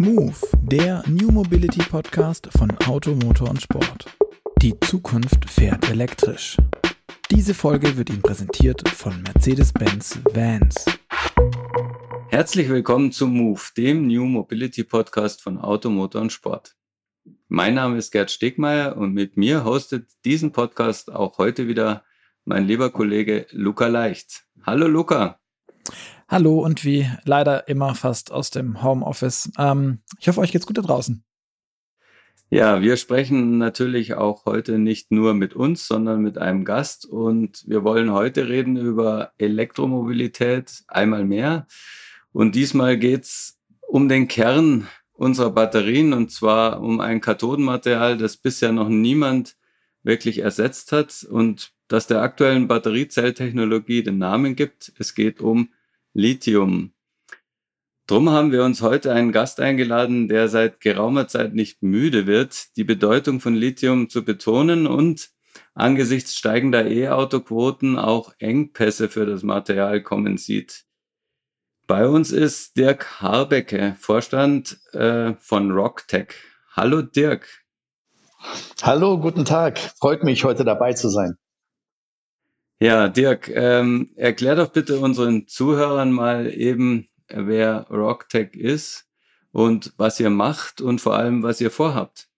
Move, der New Mobility Podcast von Auto, Motor und Sport. Die Zukunft fährt elektrisch. Diese Folge wird Ihnen präsentiert von Mercedes-Benz Vans. Herzlich willkommen zum Move, dem New Mobility Podcast von Auto, Motor und Sport. Mein Name ist Gerd Stegmeier und mit mir hostet diesen Podcast auch heute wieder mein lieber Kollege Luca Leicht. Hallo Luca. Hallo und wie leider immer fast aus dem Homeoffice. Ähm, ich hoffe, euch geht's gut da draußen. Ja, wir sprechen natürlich auch heute nicht nur mit uns, sondern mit einem Gast und wir wollen heute reden über Elektromobilität einmal mehr. Und diesmal geht's um den Kern unserer Batterien und zwar um ein Kathodenmaterial, das bisher noch niemand wirklich ersetzt hat und das der aktuellen Batteriezelltechnologie den Namen gibt. Es geht um Lithium. Drum haben wir uns heute einen Gast eingeladen, der seit geraumer Zeit nicht müde wird, die Bedeutung von Lithium zu betonen und angesichts steigender E-Auto-Quoten auch Engpässe für das Material kommen sieht. Bei uns ist Dirk Harbecke, Vorstand äh, von Rocktech. Hallo Dirk. Hallo, guten Tag. Freut mich, heute dabei zu sein. Ja, Dirk, ähm, erklär doch bitte unseren Zuhörern mal eben, wer Rocktech ist und was ihr macht und vor allem, was ihr vorhabt.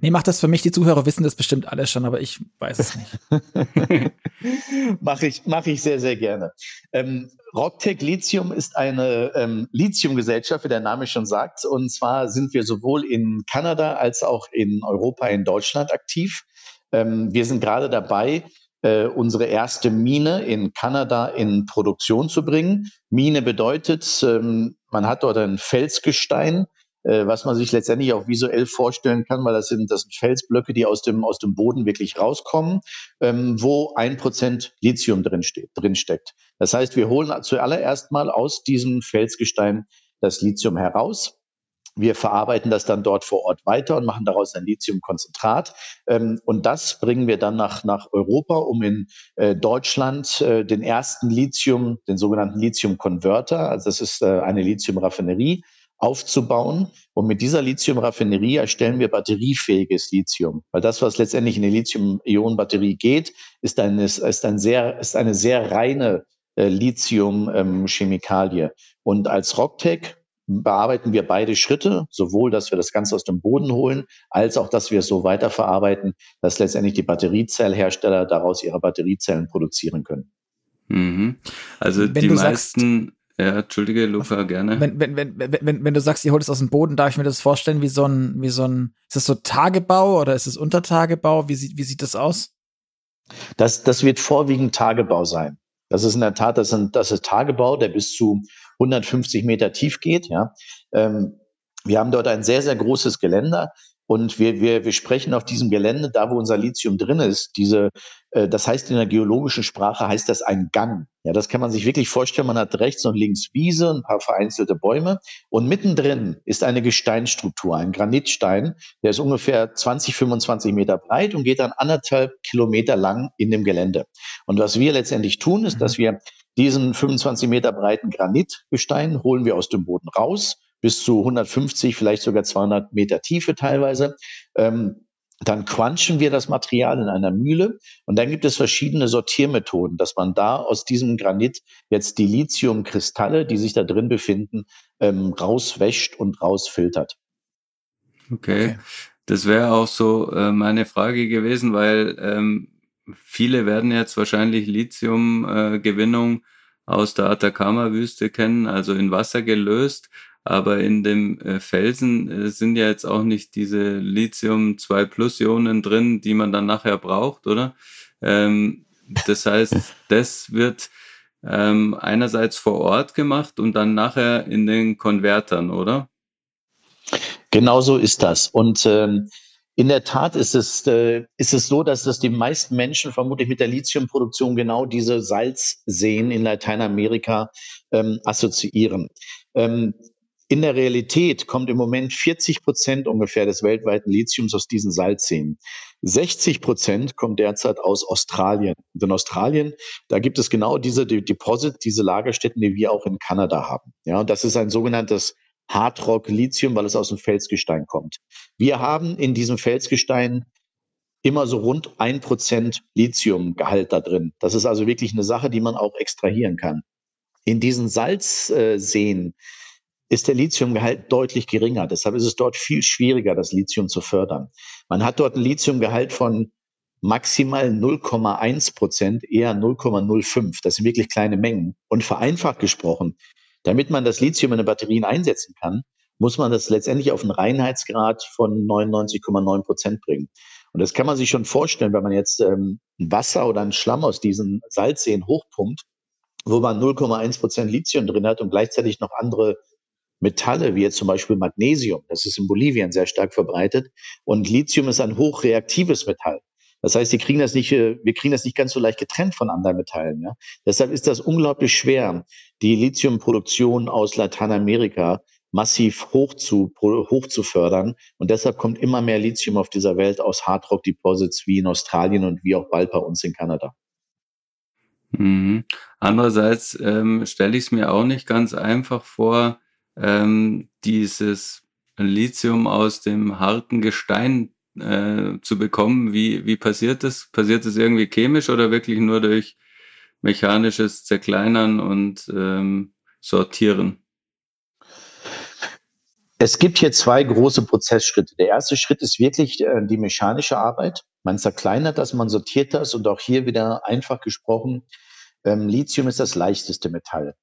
Nee, macht das für mich. Die Zuhörer wissen das bestimmt alles schon, aber ich weiß es nicht. Mache ich, mach ich sehr, sehr gerne. Ähm, Rocktech Lithium ist eine ähm, Lithiumgesellschaft, wie der Name schon sagt. Und zwar sind wir sowohl in Kanada als auch in Europa, in Deutschland aktiv. Ähm, wir sind gerade dabei, äh, unsere erste Mine in Kanada in Produktion zu bringen. Mine bedeutet, ähm, man hat dort ein Felsgestein, äh, was man sich letztendlich auch visuell vorstellen kann, weil das sind, das sind Felsblöcke, die aus dem, aus dem Boden wirklich rauskommen, ähm, wo ein Prozent Lithium drin, steht. Das heißt, wir holen zuallererst mal aus diesem Felsgestein das Lithium heraus wir verarbeiten das dann dort vor Ort weiter und machen daraus ein Lithiumkonzentrat. Ähm, und das bringen wir dann nach, nach Europa, um in äh, Deutschland äh, den ersten Lithium, den sogenannten Lithium-Converter, also das ist äh, eine Lithium-Raffinerie, aufzubauen. Und mit dieser Lithium-Raffinerie erstellen wir batteriefähiges Lithium. Weil das, was letztendlich in die Lithium-Ionen-Batterie geht, ist, ein, ist, ein sehr, ist eine sehr reine äh, Lithium-Chemikalie. Ähm, und als Rocktech bearbeiten wir beide Schritte, sowohl, dass wir das Ganze aus dem Boden holen, als auch, dass wir es so weiterverarbeiten, dass letztendlich die Batteriezellhersteller daraus ihre Batteriezellen produzieren können. Mhm. Also wenn die meisten, sagst, ja, entschuldige, Luca, gerne. Wenn, wenn, wenn, wenn, wenn du sagst, ihr holt es aus dem Boden, darf ich mir das vorstellen wie so ein, wie so ein, ist das so Tagebau oder ist es Untertagebau? Wie sieht, wie sieht das aus? Das, das wird vorwiegend Tagebau sein. Das ist in der Tat, das, sind, das ist Tagebau, der bis zu 150 Meter tief geht. Ja. Ähm, wir haben dort ein sehr, sehr großes Geländer. Und wir, wir, wir sprechen auf diesem Gelände, da wo unser Lithium drin ist, diese, äh, das heißt in der geologischen Sprache heißt das ein Gang. Ja, das kann man sich wirklich vorstellen. Man hat rechts und links Wiese, ein paar vereinzelte Bäume und mittendrin ist eine Gesteinsstruktur, ein Granitstein, der ist ungefähr 20, 25 Meter breit und geht dann anderthalb Kilometer lang in dem Gelände. Und was wir letztendlich tun, ist, dass mhm. wir diesen 25 Meter breiten Granitgestein holen wir aus dem Boden raus bis zu 150, vielleicht sogar 200 Meter Tiefe teilweise. Ähm, dann crunchen wir das Material in einer Mühle und dann gibt es verschiedene Sortiermethoden, dass man da aus diesem Granit jetzt die Lithiumkristalle, die sich da drin befinden, ähm, rauswäscht und rausfiltert. Okay. okay. Das wäre auch so äh, meine Frage gewesen, weil ähm, viele werden jetzt wahrscheinlich Lithiumgewinnung aus der Atacama-Wüste kennen, also in Wasser gelöst. Aber in dem äh, Felsen äh, sind ja jetzt auch nicht diese Lithium 2 Plus Ionen drin, die man dann nachher braucht, oder? Ähm, das heißt, das wird ähm, einerseits vor Ort gemacht und dann nachher in den Konvertern, oder? Genau so ist das. Und ähm, in der Tat ist es, äh, ist es so, dass das die meisten Menschen vermutlich mit der Lithiumproduktion genau diese Salzseen in Lateinamerika ähm, assoziieren. Ähm, in der Realität kommt im Moment 40 Prozent ungefähr des weltweiten Lithiums aus diesen Salzseen. 60 Prozent kommt derzeit aus Australien. Und in Australien, da gibt es genau diese Deposit, diese Lagerstätten, die wir auch in Kanada haben. Ja, und das ist ein sogenanntes Hardrock Lithium, weil es aus dem Felsgestein kommt. Wir haben in diesem Felsgestein immer so rund ein Prozent Lithiumgehalt da drin. Das ist also wirklich eine Sache, die man auch extrahieren kann. In diesen Salzseen ist der Lithiumgehalt deutlich geringer. Deshalb ist es dort viel schwieriger, das Lithium zu fördern. Man hat dort ein Lithiumgehalt von maximal 0,1 Prozent, eher 0,05. Das sind wirklich kleine Mengen. Und vereinfacht gesprochen, damit man das Lithium in den Batterien einsetzen kann, muss man das letztendlich auf einen Reinheitsgrad von 99,9 Prozent bringen. Und das kann man sich schon vorstellen, wenn man jetzt ähm, Wasser oder einen Schlamm aus diesen Salzseen hochpumpt, wo man 0,1 Prozent Lithium drin hat und gleichzeitig noch andere Metalle, wie jetzt zum Beispiel Magnesium. Das ist in Bolivien sehr stark verbreitet. Und Lithium ist ein hochreaktives Metall. Das heißt, die kriegen das nicht, äh, wir kriegen das nicht ganz so leicht getrennt von anderen Metallen. Ja? Deshalb ist das unglaublich schwer, die Lithiumproduktion aus Lateinamerika massiv hoch zu, hoch zu fördern. Und deshalb kommt immer mehr Lithium auf dieser Welt aus Hardrock Deposits wie in Australien und wie auch bald bei uns in Kanada. Mhm. Andererseits ähm, stelle ich es mir auch nicht ganz einfach vor, ähm, dieses Lithium aus dem harten Gestein äh, zu bekommen. Wie, wie passiert das? Passiert das irgendwie chemisch oder wirklich nur durch mechanisches Zerkleinern und ähm, Sortieren? Es gibt hier zwei große Prozessschritte. Der erste Schritt ist wirklich äh, die mechanische Arbeit. Man zerkleinert das, man sortiert das und auch hier wieder einfach gesprochen, ähm, Lithium ist das leichteste Metall.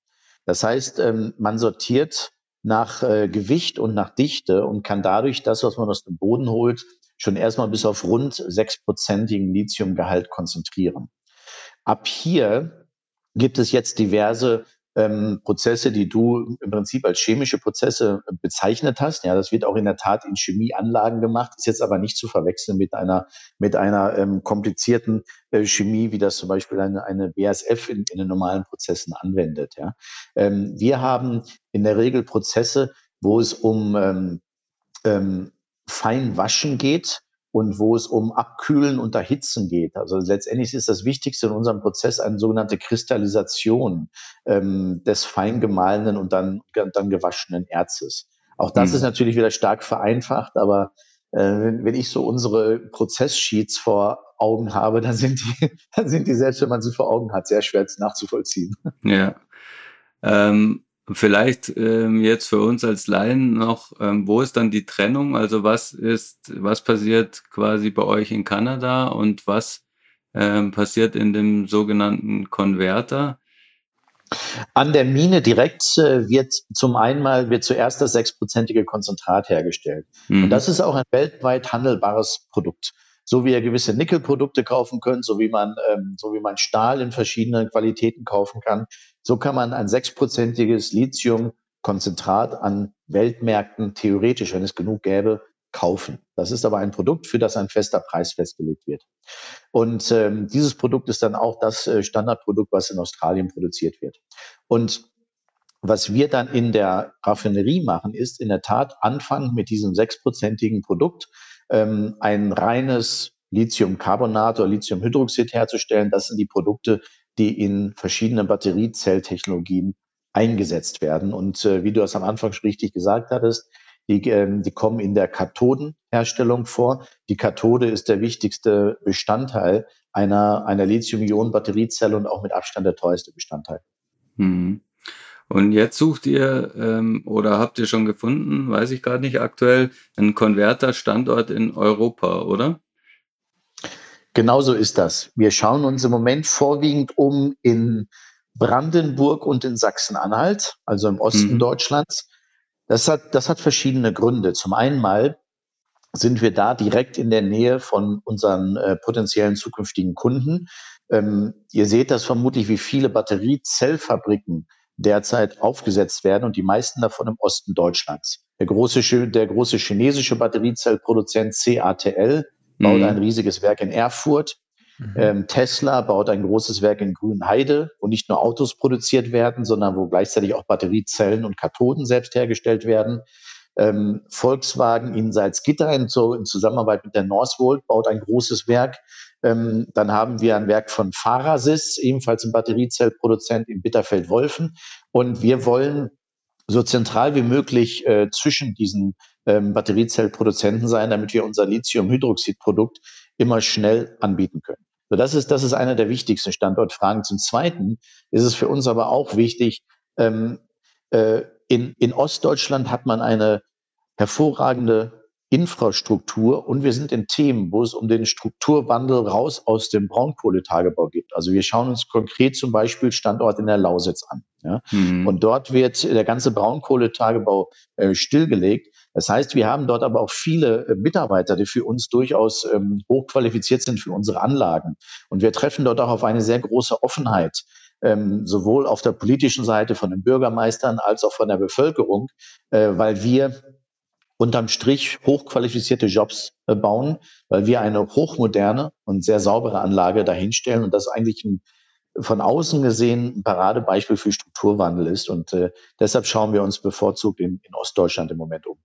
Das heißt, ähm, man sortiert nach äh, Gewicht und nach Dichte und kann dadurch das, was man aus dem Boden holt, schon erstmal bis auf rund sechsprozentigen Lithiumgehalt konzentrieren. Ab hier gibt es jetzt diverse ähm, Prozesse, die du im Prinzip als chemische Prozesse äh, bezeichnet hast. Ja, das wird auch in der Tat in Chemieanlagen gemacht, ist jetzt aber nicht zu verwechseln mit einer mit einer ähm, komplizierten äh, Chemie, wie das zum Beispiel eine, eine BASF in, in den normalen Prozessen anwendet. Ja, ähm, wir haben in der Regel Prozesse, wo es um ähm, ähm, Feinwaschen geht und wo es um Abkühlen und Erhitzen geht. Also letztendlich ist das Wichtigste in unserem Prozess eine sogenannte Kristallisation ähm, des feingemahlenen und dann, dann gewaschenen Erzes. Auch das mhm. ist natürlich wieder stark vereinfacht, aber äh, wenn, wenn ich so unsere Prozesssheets vor Augen habe, dann sind die, dann sind die selbst, wenn man sie vor Augen hat, sehr schwer nachzuvollziehen. Ja. Ähm, Vielleicht ähm, jetzt für uns als Laien noch, ähm, wo ist dann die Trennung? Also was ist, was passiert quasi bei euch in Kanada und was ähm, passiert in dem sogenannten Konverter? An der Mine direkt äh, wird zum einen wird zuerst das sechsprozentige Konzentrat hergestellt. Mhm. Und das ist auch ein weltweit handelbares Produkt so wie ihr gewisse Nickelprodukte kaufen könnt, so wie man, ähm, so wie man Stahl in verschiedenen Qualitäten kaufen kann, so kann man ein sechsprozentiges Lithium-Konzentrat an Weltmärkten theoretisch, wenn es genug gäbe, kaufen. Das ist aber ein Produkt, für das ein fester Preis festgelegt wird. Und ähm, dieses Produkt ist dann auch das äh, Standardprodukt, was in Australien produziert wird. Und was wir dann in der Raffinerie machen, ist in der Tat anfangen mit diesem sechsprozentigen Produkt ähm, ein reines Lithiumcarbonat oder Lithiumhydroxid herzustellen. Das sind die Produkte, die in verschiedenen Batteriezelltechnologien eingesetzt werden. Und äh, wie du das am Anfang schon richtig gesagt hattest, die, ähm, die kommen in der Kathodenherstellung vor. Die Kathode ist der wichtigste Bestandteil einer, einer Lithium-Ionen-Batteriezelle und auch mit Abstand der teuerste Bestandteil. Mhm. Und jetzt sucht ihr ähm, oder habt ihr schon gefunden, weiß ich gerade nicht aktuell, einen Konverter-Standort in Europa, oder? Genauso ist das. Wir schauen uns im Moment vorwiegend um in Brandenburg und in Sachsen-Anhalt, also im Osten mhm. Deutschlands. Das hat, das hat verschiedene Gründe. Zum einen mal sind wir da direkt in der Nähe von unseren äh, potenziellen zukünftigen Kunden. Ähm, ihr seht das vermutlich, wie viele Batteriezellfabriken derzeit aufgesetzt werden und die meisten davon im Osten Deutschlands. Der große, der große chinesische Batteriezellproduzent CATL baut mhm. ein riesiges Werk in Erfurt. Mhm. Ähm, Tesla baut ein großes Werk in Grünheide, wo nicht nur Autos produziert werden, sondern wo gleichzeitig auch Batteriezellen und Kathoden selbst hergestellt werden. Ähm, Volkswagen in Salzgitter in, so, in Zusammenarbeit mit der Northvolt baut ein großes Werk. Ähm, dann haben wir ein Werk von Farasys, ebenfalls ein Batteriezellproduzent in Bitterfeld-Wolfen. Und wir wollen so zentral wie möglich äh, zwischen diesen ähm, Batteriezellproduzenten sein, damit wir unser Lithiumhydroxidprodukt immer schnell anbieten können. So, das ist, das ist einer der wichtigsten Standortfragen. Zum Zweiten ist es für uns aber auch wichtig, ähm, äh, in, in Ostdeutschland hat man eine hervorragende Infrastruktur und wir sind in Themen, wo es um den Strukturwandel raus aus dem Braunkohletagebau geht. Also wir schauen uns konkret zum Beispiel Standort in der Lausitz an. Ja? Mhm. Und dort wird der ganze Braunkohletagebau äh, stillgelegt. Das heißt, wir haben dort aber auch viele äh, Mitarbeiter, die für uns durchaus ähm, hochqualifiziert sind für unsere Anlagen. Und wir treffen dort auch auf eine sehr große Offenheit ähm, sowohl auf der politischen Seite von den Bürgermeistern als auch von der Bevölkerung, äh, weil wir unterm Strich hochqualifizierte Jobs äh, bauen, weil wir eine hochmoderne und sehr saubere Anlage dahinstellen und das eigentlich ein von außen gesehen ein Paradebeispiel für Strukturwandel ist. Und äh, deshalb schauen wir uns bevorzugt in, in Ostdeutschland im Moment um.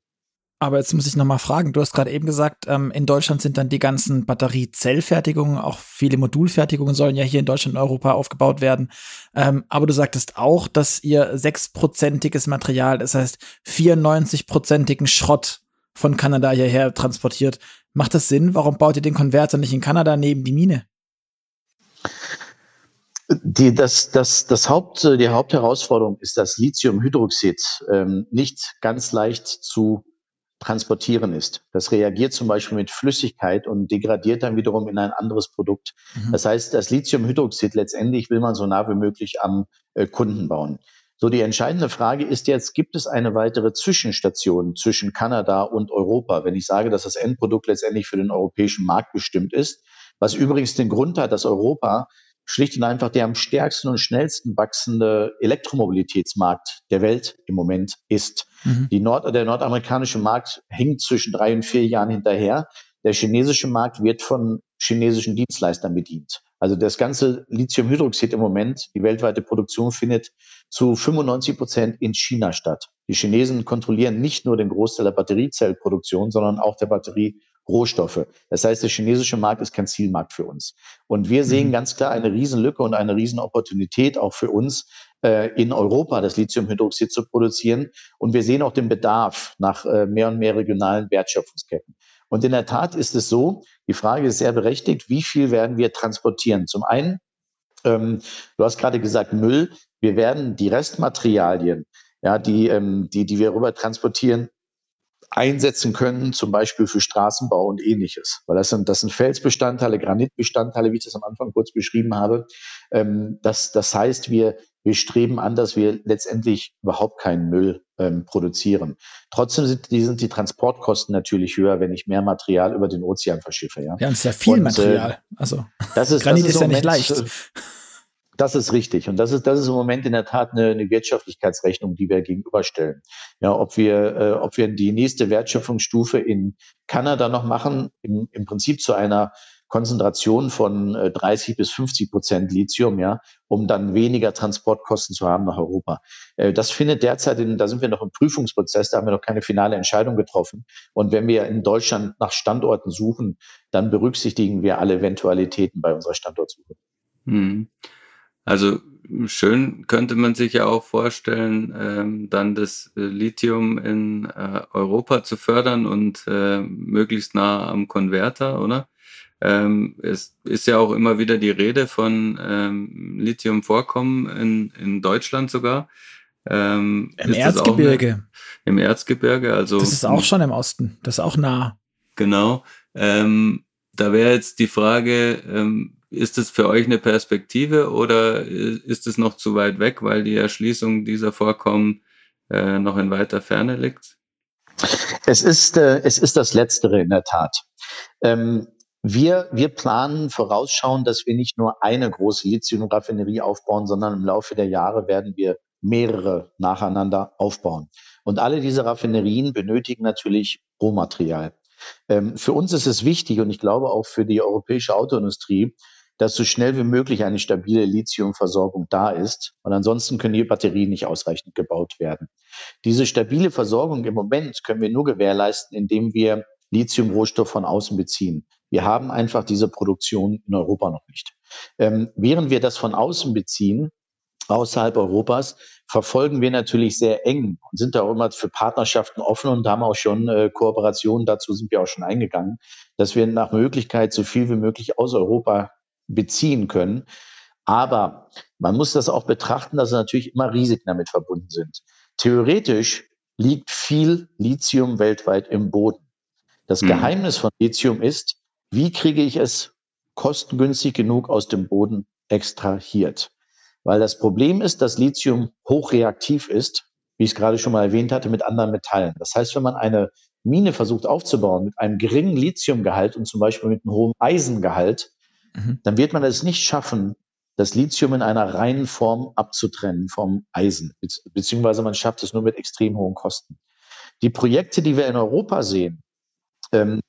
Aber jetzt muss ich nochmal fragen, du hast gerade eben gesagt, ähm, in Deutschland sind dann die ganzen Batteriezellfertigungen, auch viele Modulfertigungen sollen ja hier in Deutschland und Europa aufgebaut werden. Ähm, aber du sagtest auch, dass ihr sechsprozentiges Material, das heißt 94-prozentigen Schrott von Kanada hierher transportiert. Macht das Sinn? Warum baut ihr den Konverter nicht in Kanada neben die Mine? Die, das, das, das Haupt, die Hauptherausforderung ist, dass Lithiumhydroxid ähm, nicht ganz leicht zu transportieren ist. Das reagiert zum Beispiel mit Flüssigkeit und degradiert dann wiederum in ein anderes Produkt. Mhm. Das heißt, das Lithiumhydroxid letztendlich will man so nah wie möglich am äh, Kunden bauen. So, die entscheidende Frage ist jetzt, gibt es eine weitere Zwischenstation zwischen Kanada und Europa? Wenn ich sage, dass das Endprodukt letztendlich für den europäischen Markt bestimmt ist, was übrigens den Grund hat, dass Europa schlicht und einfach der am stärksten und schnellsten wachsende Elektromobilitätsmarkt der Welt im Moment ist. Mhm. Die Nord der nordamerikanische Markt hängt zwischen drei und vier Jahren hinterher. Der chinesische Markt wird von chinesischen Dienstleistern bedient. Also das ganze Lithiumhydroxid im Moment, die weltweite Produktion findet zu 95 Prozent in China statt. Die Chinesen kontrollieren nicht nur den Großteil der Batteriezellproduktion, sondern auch der Batterie Rohstoffe. Das heißt, der chinesische Markt ist kein Zielmarkt für uns. Und wir sehen mhm. ganz klar eine Riesenlücke und eine Riesenopportunität auch für uns, äh, in Europa das Lithiumhydroxid zu produzieren. Und wir sehen auch den Bedarf nach äh, mehr und mehr regionalen Wertschöpfungsketten. Und in der Tat ist es so, die Frage ist sehr berechtigt, wie viel werden wir transportieren? Zum einen, ähm, du hast gerade gesagt Müll, wir werden die Restmaterialien, ja, die, ähm, die, die wir rüber transportieren, einsetzen können, zum Beispiel für Straßenbau und ähnliches. Weil das sind, das sind Felsbestandteile, Granitbestandteile, wie ich das am Anfang kurz beschrieben habe. Ähm, das, das heißt, wir, wir streben an, dass wir letztendlich überhaupt keinen Müll ähm, produzieren. Trotzdem sind die, sind die Transportkosten natürlich höher, wenn ich mehr Material über den Ozean verschiffe. Ja, ja und es ist ja viel und, äh, Material. Also das ist, Granit das ist, ist ja nicht leicht. Das ist richtig. Und das ist, das ist im Moment in der Tat eine, eine Wirtschaftlichkeitsrechnung, die wir gegenüberstellen. Ja, ob wir, äh, ob wir die nächste Wertschöpfungsstufe in Kanada noch machen, im, im Prinzip zu einer Konzentration von äh, 30 bis 50 Prozent Lithium, ja, um dann weniger Transportkosten zu haben nach Europa. Äh, das findet derzeit in, da sind wir noch im Prüfungsprozess, da haben wir noch keine finale Entscheidung getroffen. Und wenn wir in Deutschland nach Standorten suchen, dann berücksichtigen wir alle Eventualitäten bei unserer Standortsuche. Hm. Also schön könnte man sich ja auch vorstellen, ähm, dann das äh, Lithium in äh, Europa zu fördern und äh, möglichst nah am Konverter, oder? Ähm, es ist ja auch immer wieder die Rede von ähm, Lithiumvorkommen in, in Deutschland sogar. Ähm, Im Erzgebirge. Eine, Im Erzgebirge, also. Das ist auch schon im Osten, das ist auch nah. Genau. Ähm, da wäre jetzt die Frage, ähm, ist es für euch eine Perspektive oder ist es noch zu weit weg, weil die Erschließung dieser Vorkommen äh, noch in weiter Ferne liegt? Es ist, äh, es ist das Letztere in der Tat. Ähm, wir, wir planen vorausschauen, dass wir nicht nur eine große Lithium-Raffinerie aufbauen, sondern im Laufe der Jahre werden wir mehrere nacheinander aufbauen. Und alle diese Raffinerien benötigen natürlich Rohmaterial. Ähm, für uns ist es wichtig und ich glaube auch für die europäische Autoindustrie, dass so schnell wie möglich eine stabile Lithiumversorgung da ist. Und ansonsten können die Batterien nicht ausreichend gebaut werden. Diese stabile Versorgung im Moment können wir nur gewährleisten, indem wir Lithiumrohstoff von außen beziehen. Wir haben einfach diese Produktion in Europa noch nicht. Ähm, während wir das von außen beziehen, außerhalb Europas, verfolgen wir natürlich sehr eng und sind da auch immer für Partnerschaften offen und haben auch schon äh, Kooperationen, dazu sind wir auch schon eingegangen, dass wir nach Möglichkeit so viel wie möglich aus Europa beziehen können. Aber man muss das auch betrachten, dass natürlich immer Risiken damit verbunden sind. Theoretisch liegt viel Lithium weltweit im Boden. Das mhm. Geheimnis von Lithium ist, wie kriege ich es kostengünstig genug aus dem Boden extrahiert? Weil das Problem ist, dass Lithium hochreaktiv ist, wie ich es gerade schon mal erwähnt hatte, mit anderen Metallen. Das heißt, wenn man eine Mine versucht aufzubauen mit einem geringen Lithiumgehalt und zum Beispiel mit einem hohen Eisengehalt, mhm. dann wird man es nicht schaffen, das Lithium in einer reinen Form abzutrennen vom Eisen, beziehungsweise man schafft es nur mit extrem hohen Kosten. Die Projekte, die wir in Europa sehen, ähm,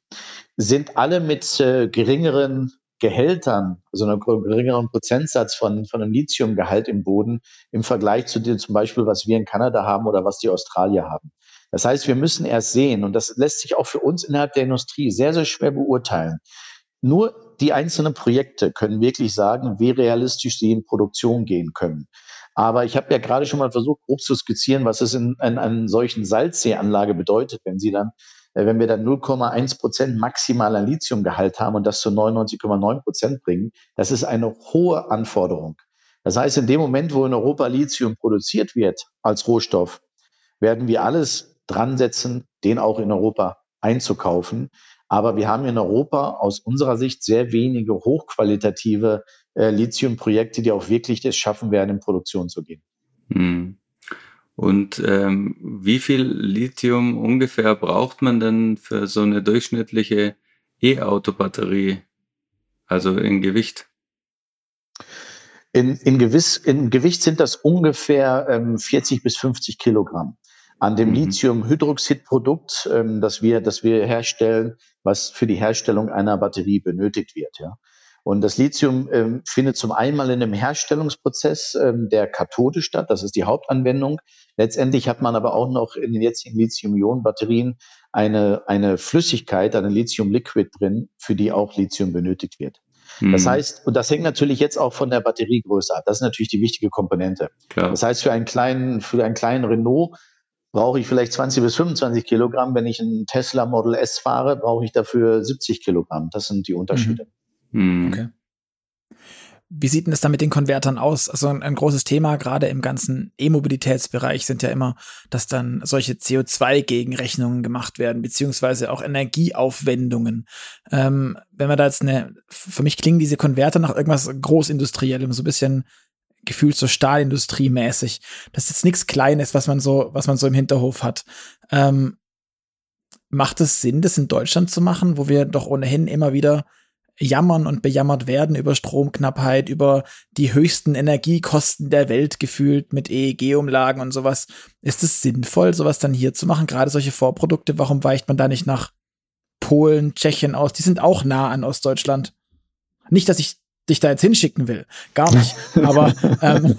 sind alle mit äh, geringeren Gehältern, also einem geringeren Prozentsatz von, von einem Lithiumgehalt im Boden im Vergleich zu dem zum Beispiel, was wir in Kanada haben oder was die Australier haben. Das heißt, wir müssen erst sehen, und das lässt sich auch für uns innerhalb der Industrie sehr, sehr schwer beurteilen. Nur die einzelnen Projekte können wirklich sagen, wie realistisch sie in Produktion gehen können. Aber ich habe ja gerade schon mal versucht, grob zu skizzieren, was es in, in einer solchen Salzseeanlage bedeutet, wenn sie dann äh, wenn wir dann 0,1 Prozent maximaler Lithiumgehalt haben und das zu 99,9 Prozent bringen, das ist eine hohe Anforderung. Das heißt, in dem Moment, wo in Europa Lithium produziert wird als Rohstoff, werden wir alles dran setzen, den auch in Europa einzukaufen. Aber wir haben in Europa aus unserer Sicht sehr wenige hochqualitative äh, Lithiumprojekte, die auch wirklich es schaffen werden, in Produktion zu gehen. Hm. Und ähm, wie viel Lithium ungefähr braucht man denn für so eine durchschnittliche E-Auto-Batterie? Also in Gewicht? In, in, gewiss, in Gewicht sind das ungefähr ähm, 40 bis 50 Kilogramm. An dem mhm. Lithiumhydroxidprodukt, ähm, das, wir, das wir herstellen, was für die Herstellung einer Batterie benötigt wird. Ja. Und das Lithium ähm, findet zum einen mal in einem Herstellungsprozess ähm, der Kathode statt. Das ist die Hauptanwendung. Letztendlich hat man aber auch noch in den jetzigen Lithium-Ionen-Batterien eine, eine Flüssigkeit, eine Lithium-Liquid drin, für die auch Lithium benötigt wird. Mhm. Das heißt, und das hängt natürlich jetzt auch von der Batteriegröße ab. Das ist natürlich die wichtige Komponente. Klar. Das heißt, für einen kleinen, für einen kleinen Renault brauche ich vielleicht 20 bis 25 Kilogramm. Wenn ich einen Tesla Model S fahre, brauche ich dafür 70 Kilogramm. Das sind die Unterschiede. Mhm. Hm. Okay. Wie sieht denn das dann mit den Konvertern aus? Also ein, ein großes Thema gerade im ganzen E-Mobilitätsbereich sind ja immer, dass dann solche CO2-Gegenrechnungen gemacht werden, beziehungsweise auch Energieaufwendungen. Ähm, wenn man da jetzt eine, für mich klingen diese Konverter nach irgendwas Großindustriellem, so ein bisschen gefühlt so Stahlindustrie-mäßig. Das ist jetzt nichts Kleines, was man so, was man so im Hinterhof hat. Ähm, macht es Sinn, das in Deutschland zu machen, wo wir doch ohnehin immer wieder jammern und bejammert werden über Stromknappheit, über die höchsten Energiekosten der Welt gefühlt mit EEG-Umlagen und sowas. Ist es sinnvoll, sowas dann hier zu machen? Gerade solche Vorprodukte, warum weicht man da nicht nach Polen, Tschechien aus? Die sind auch nah an Ostdeutschland. Nicht, dass ich dich da jetzt hinschicken will. Gar nicht. Aber ähm,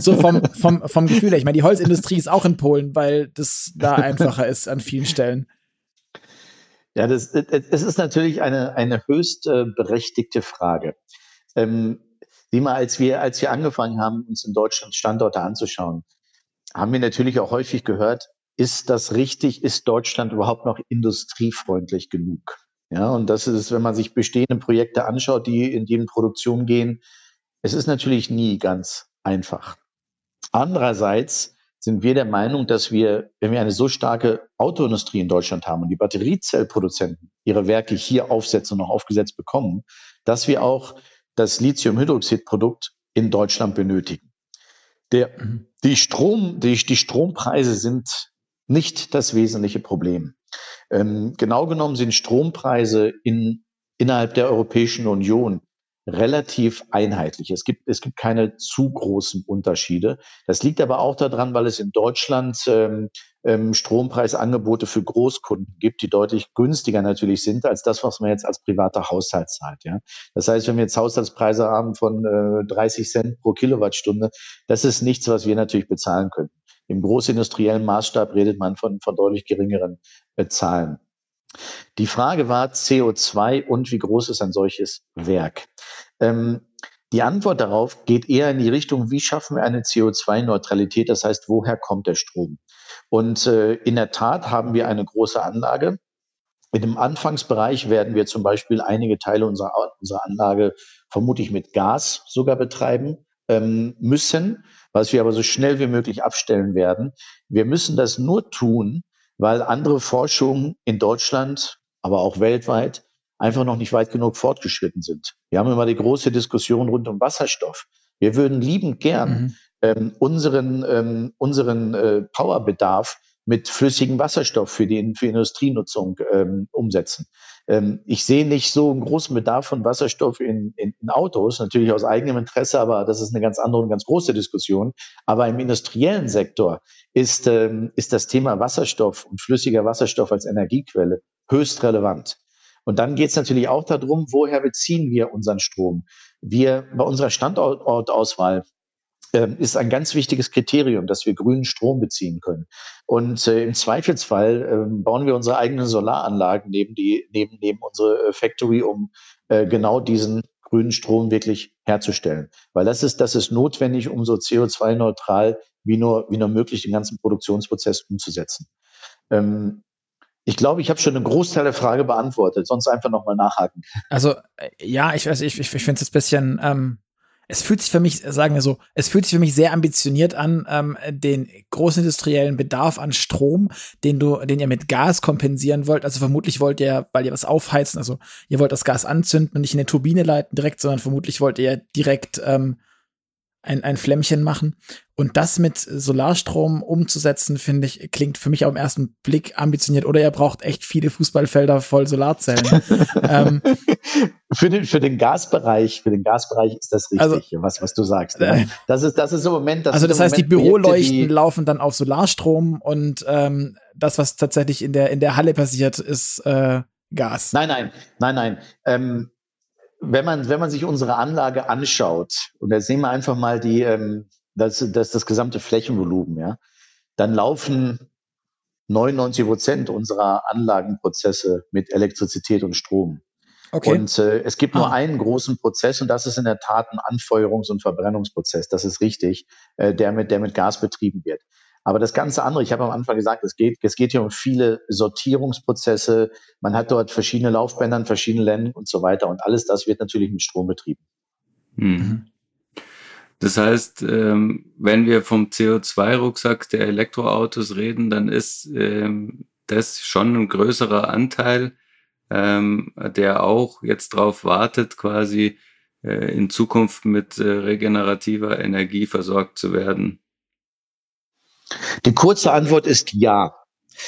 so vom, vom, vom Gefühl her. Ich meine, die Holzindustrie ist auch in Polen, weil das da einfacher ist an vielen Stellen. Ja, das, es ist natürlich eine, eine höchst äh, berechtigte Frage. Ähm, wie mal, als wir, als wir angefangen haben, uns in Deutschland Standorte anzuschauen, haben wir natürlich auch häufig gehört, ist das richtig? Ist Deutschland überhaupt noch industriefreundlich genug? Ja, und das ist, wenn man sich bestehende Projekte anschaut, die in die Produktion gehen, es ist natürlich nie ganz einfach. Andererseits sind wir der Meinung, dass wir, wenn wir eine so starke Autoindustrie in Deutschland haben und die Batteriezellproduzenten ihre Werke hier aufsetzen und auch aufgesetzt bekommen, dass wir auch das Lithiumhydroxidprodukt in Deutschland benötigen. Der, mhm. die, Strom, die, die Strompreise sind nicht das wesentliche Problem. Ähm, genau genommen sind Strompreise in, innerhalb der Europäischen Union relativ einheitlich. Es gibt, es gibt keine zu großen Unterschiede. Das liegt aber auch daran, weil es in Deutschland ähm, ähm, Strompreisangebote für Großkunden gibt, die deutlich günstiger natürlich sind als das, was man jetzt als privater Haushalt zahlt. Ja? Das heißt, wenn wir jetzt Haushaltspreise haben von äh, 30 Cent pro Kilowattstunde, das ist nichts, was wir natürlich bezahlen können. Im großindustriellen Maßstab redet man von, von deutlich geringeren äh, Zahlen. Die Frage war CO2 und wie groß ist ein solches Werk? Ähm, Die Antwort darauf geht eher in die Richtung, wie schaffen wir eine CO2-Neutralität? Das heißt, woher kommt der Strom? Und äh, in der Tat haben wir eine große Anlage. In dem Anfangsbereich werden wir zum Beispiel einige Teile unserer, unserer Anlage vermutlich mit Gas sogar betreiben ähm, müssen, was wir aber so schnell wie möglich abstellen werden. Wir müssen das nur tun, weil andere Forschung in Deutschland, aber auch weltweit einfach noch nicht weit genug fortgeschritten sind. Wir haben immer die große Diskussion rund um Wasserstoff. Wir würden liebend gern mhm. ähm, unseren, ähm, unseren äh, Powerbedarf mit flüssigem Wasserstoff für die für Industrienutzung ähm, umsetzen. Ähm, ich sehe nicht so einen großen Bedarf von Wasserstoff in, in, in, Autos, natürlich aus eigenem Interesse, aber das ist eine ganz andere und ganz große Diskussion. Aber im industriellen Sektor ist, ähm, ist das Thema Wasserstoff und flüssiger Wasserstoff als Energiequelle höchst relevant. Und dann geht es natürlich auch darum, woher beziehen wir unseren Strom? Wir bei unserer Standortauswahl ist ein ganz wichtiges Kriterium, dass wir grünen Strom beziehen können. Und äh, im Zweifelsfall äh, bauen wir unsere eigenen Solaranlagen neben die neben neben unsere äh, Factory, um äh, genau diesen grünen Strom wirklich herzustellen. Weil das ist das ist notwendig, um so CO2-neutral wie nur wie nur möglich den ganzen Produktionsprozess umzusetzen. Ähm, ich glaube, ich habe schon einen Großteil der Frage beantwortet, sonst einfach nochmal nachhaken. Also, äh, ja, ich weiß, ich, ich, ich finde es ein bisschen, ähm, es fühlt sich für mich, sagen wir so, es fühlt sich für mich sehr ambitioniert an, ähm, den großindustriellen Bedarf an Strom, den du, den ihr mit Gas kompensieren wollt. Also vermutlich wollt ihr, weil ihr was aufheizen, also ihr wollt das Gas anzünden und nicht in eine Turbine leiten direkt, sondern vermutlich wollt ihr direkt ähm, ein, ein Flämmchen machen. Und das mit Solarstrom umzusetzen, finde ich, klingt für mich auf den ersten Blick ambitioniert. Oder ihr braucht echt viele Fußballfelder voll Solarzellen. ähm, für, den, für den Gasbereich, für den Gasbereich ist das richtig, also, was, was du sagst. Äh, das ist, das ist im Moment. Das also das heißt, Moment die Büroleuchten die laufen dann auf Solarstrom und ähm, das, was tatsächlich in der, in der Halle passiert, ist äh, Gas. Nein, nein, nein, nein. Ähm, wenn man, wenn man sich unsere Anlage anschaut, und da sehen wir einfach mal die, ähm, das, das, das gesamte Flächenvolumen, ja, dann laufen 99 Prozent unserer Anlagenprozesse mit Elektrizität und Strom. Okay. Und äh, es gibt nur ah. einen großen Prozess und das ist in der Tat ein Anfeuerungs- und Verbrennungsprozess. Das ist richtig, äh, der mit der mit Gas betrieben wird. Aber das ganze andere, ich habe am Anfang gesagt, es geht, es geht hier um viele Sortierungsprozesse. Man hat dort verschiedene Laufbänder, verschiedene Länder und so weiter. Und alles das wird natürlich mit Strom betrieben. Mhm. Das heißt, ähm, wenn wir vom CO2-Rucksack der Elektroautos reden, dann ist ähm, das schon ein größerer Anteil, ähm, der auch jetzt darauf wartet, quasi äh, in Zukunft mit äh, regenerativer Energie versorgt zu werden. Die kurze Antwort ist ja.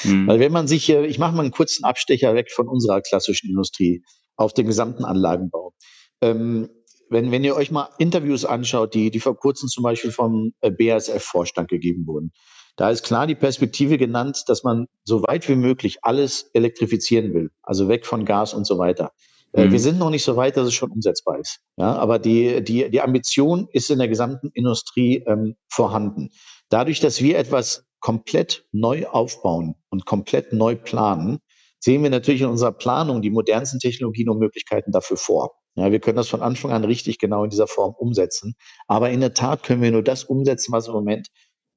Mhm. Weil wenn man sich, ich mache mal einen kurzen Abstecher weg von unserer klassischen Industrie auf den gesamten Anlagenbau. Ähm, wenn, wenn ihr euch mal Interviews anschaut, die, die vor kurzem zum Beispiel vom äh, BASF-Vorstand gegeben wurden, da ist klar die Perspektive genannt, dass man so weit wie möglich alles elektrifizieren will, also weg von Gas und so weiter. Äh, mhm. Wir sind noch nicht so weit, dass es schon umsetzbar ist. Ja, aber die, die, die Ambition ist in der gesamten Industrie ähm, vorhanden. Dadurch, dass wir etwas komplett neu aufbauen und komplett neu planen, sehen wir natürlich in unserer Planung die modernsten Technologien und Möglichkeiten dafür vor. Ja, wir können das von Anfang an richtig genau in dieser Form umsetzen. Aber in der Tat können wir nur das umsetzen, was im Moment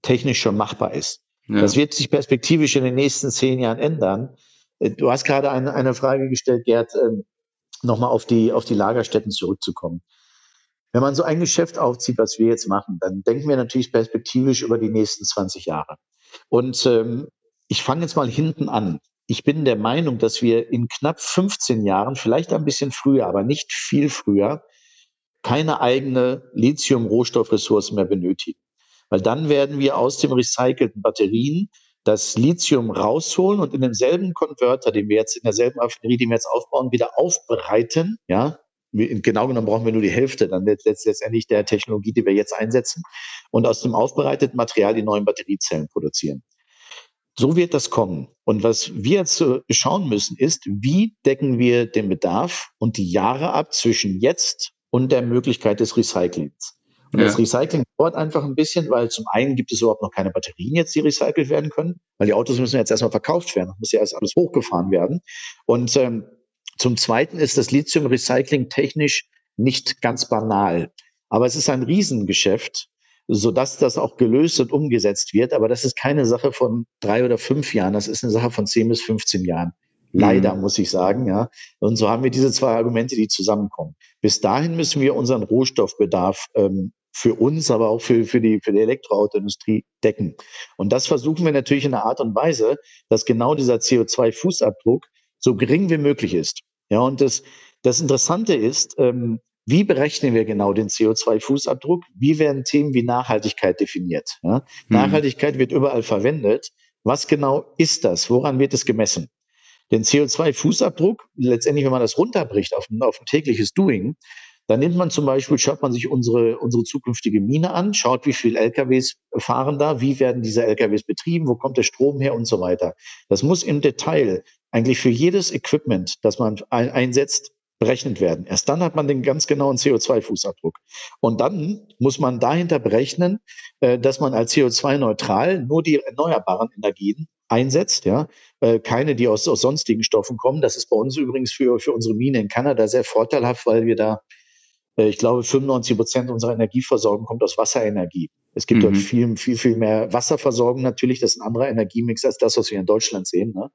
technisch schon machbar ist. Ja. Das wird sich perspektivisch in den nächsten zehn Jahren ändern. Äh, du hast gerade eine, eine Frage gestellt, Gerd, ähm, nochmal auf die, auf die Lagerstätten zurückzukommen. Wenn man so ein Geschäft aufzieht, was wir jetzt machen, dann denken wir natürlich perspektivisch über die nächsten 20 Jahre. Und ähm, ich fange jetzt mal hinten an. Ich bin der Meinung, dass wir in knapp 15 Jahren, vielleicht ein bisschen früher, aber nicht viel früher, keine eigene Lithium-Rohstoffressource mehr benötigen. Weil dann werden wir aus dem recycelten Batterien das Lithium rausholen und in demselben Konverter, den wir jetzt in derselben Raffinerie, die wir jetzt aufbauen, wieder aufbereiten, ja, genau genommen brauchen wir nur die Hälfte dann letztendlich der Technologie, die wir jetzt einsetzen und aus dem aufbereiteten Material die neuen Batteriezellen produzieren. So wird das kommen. Und was wir jetzt schauen müssen, ist, wie decken wir den Bedarf und die Jahre ab zwischen jetzt und der Möglichkeit des Recyclings. Und ja. das Recycling dauert einfach ein bisschen, weil zum einen gibt es überhaupt noch keine Batterien jetzt, die recycelt werden können, weil die Autos müssen jetzt erstmal verkauft werden, muss ja erst alles hochgefahren werden. Und ähm, zum Zweiten ist das Lithium-Recycling technisch nicht ganz banal. Aber es ist ein Riesengeschäft, sodass das auch gelöst und umgesetzt wird. Aber das ist keine Sache von drei oder fünf Jahren, das ist eine Sache von zehn bis 15 Jahren. Leider, mhm. muss ich sagen, ja. Und so haben wir diese zwei Argumente, die zusammenkommen. Bis dahin müssen wir unseren Rohstoffbedarf ähm, für uns, aber auch für, für, die, für die Elektroautoindustrie decken. Und das versuchen wir natürlich in einer Art und Weise, dass genau dieser CO2-Fußabdruck so gering wie möglich ist. Ja, und das, das Interessante ist, ähm, wie berechnen wir genau den CO2-Fußabdruck? Wie werden Themen wie Nachhaltigkeit definiert? Ja? Hm. Nachhaltigkeit wird überall verwendet. Was genau ist das? Woran wird es gemessen? Den CO2-Fußabdruck, letztendlich, wenn man das runterbricht auf auf ein tägliches Doing, dann nimmt man zum Beispiel, schaut man sich unsere, unsere zukünftige Mine an, schaut, wie viele LKWs fahren da, wie werden diese LKWs betrieben, wo kommt der Strom her und so weiter. Das muss im Detail eigentlich für jedes Equipment, das man ein, einsetzt, berechnet werden. Erst dann hat man den ganz genauen CO2-Fußabdruck. Und dann muss man dahinter berechnen, äh, dass man als CO2-neutral nur die erneuerbaren Energien einsetzt, ja, äh, keine, die aus, aus sonstigen Stoffen kommen. Das ist bei uns übrigens für, für unsere Mine in Kanada sehr vorteilhaft, weil wir da ich glaube, 95 Prozent unserer Energieversorgung kommt aus Wasserenergie. Es gibt mhm. dort viel, viel, viel mehr Wasserversorgung natürlich. Das ist ein anderer Energiemix als das, was wir in Deutschland sehen. Ne?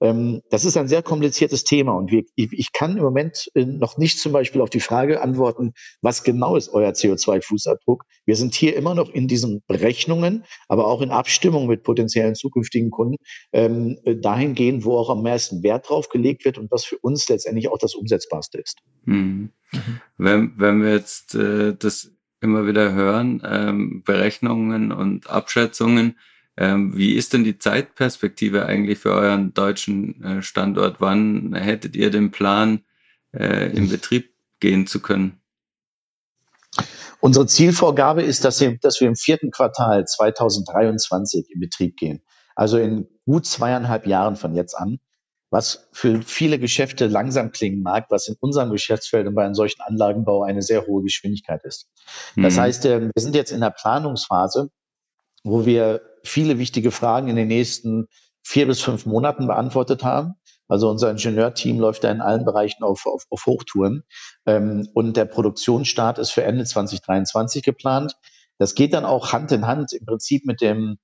Ähm, das ist ein sehr kompliziertes Thema und wir, ich, ich, kann im Moment äh, noch nicht zum Beispiel auf die Frage antworten, was genau ist euer CO2-Fußabdruck. Wir sind hier immer noch in diesen Berechnungen, aber auch in Abstimmung mit potenziellen zukünftigen Kunden ähm, äh, dahingehend, wo auch am meisten Wert drauf gelegt wird und was für uns letztendlich auch das Umsetzbarste ist. Mhm. Wenn, wenn wir jetzt äh, das immer wieder hören, ähm, Berechnungen und Abschätzungen, ähm, wie ist denn die Zeitperspektive eigentlich für euren deutschen äh, Standort? Wann hättet ihr den Plan, äh, in Betrieb gehen zu können? Unsere Zielvorgabe ist, dass wir, dass wir im vierten Quartal 2023 in Betrieb gehen. Also in gut zweieinhalb Jahren von jetzt an. Was für viele Geschäfte langsam klingen mag, was in unserem Geschäftsfeld und bei einem solchen Anlagenbau eine sehr hohe Geschwindigkeit ist. Das mhm. heißt, äh, wir sind jetzt in der Planungsphase, wo wir viele wichtige Fragen in den nächsten vier bis fünf Monaten beantwortet haben. Also unser Ingenieurteam läuft da in allen Bereichen auf, auf, auf Hochtouren. Ähm, und der Produktionsstart ist für Ende 2023 geplant. Das geht dann auch Hand in Hand im Prinzip mit dem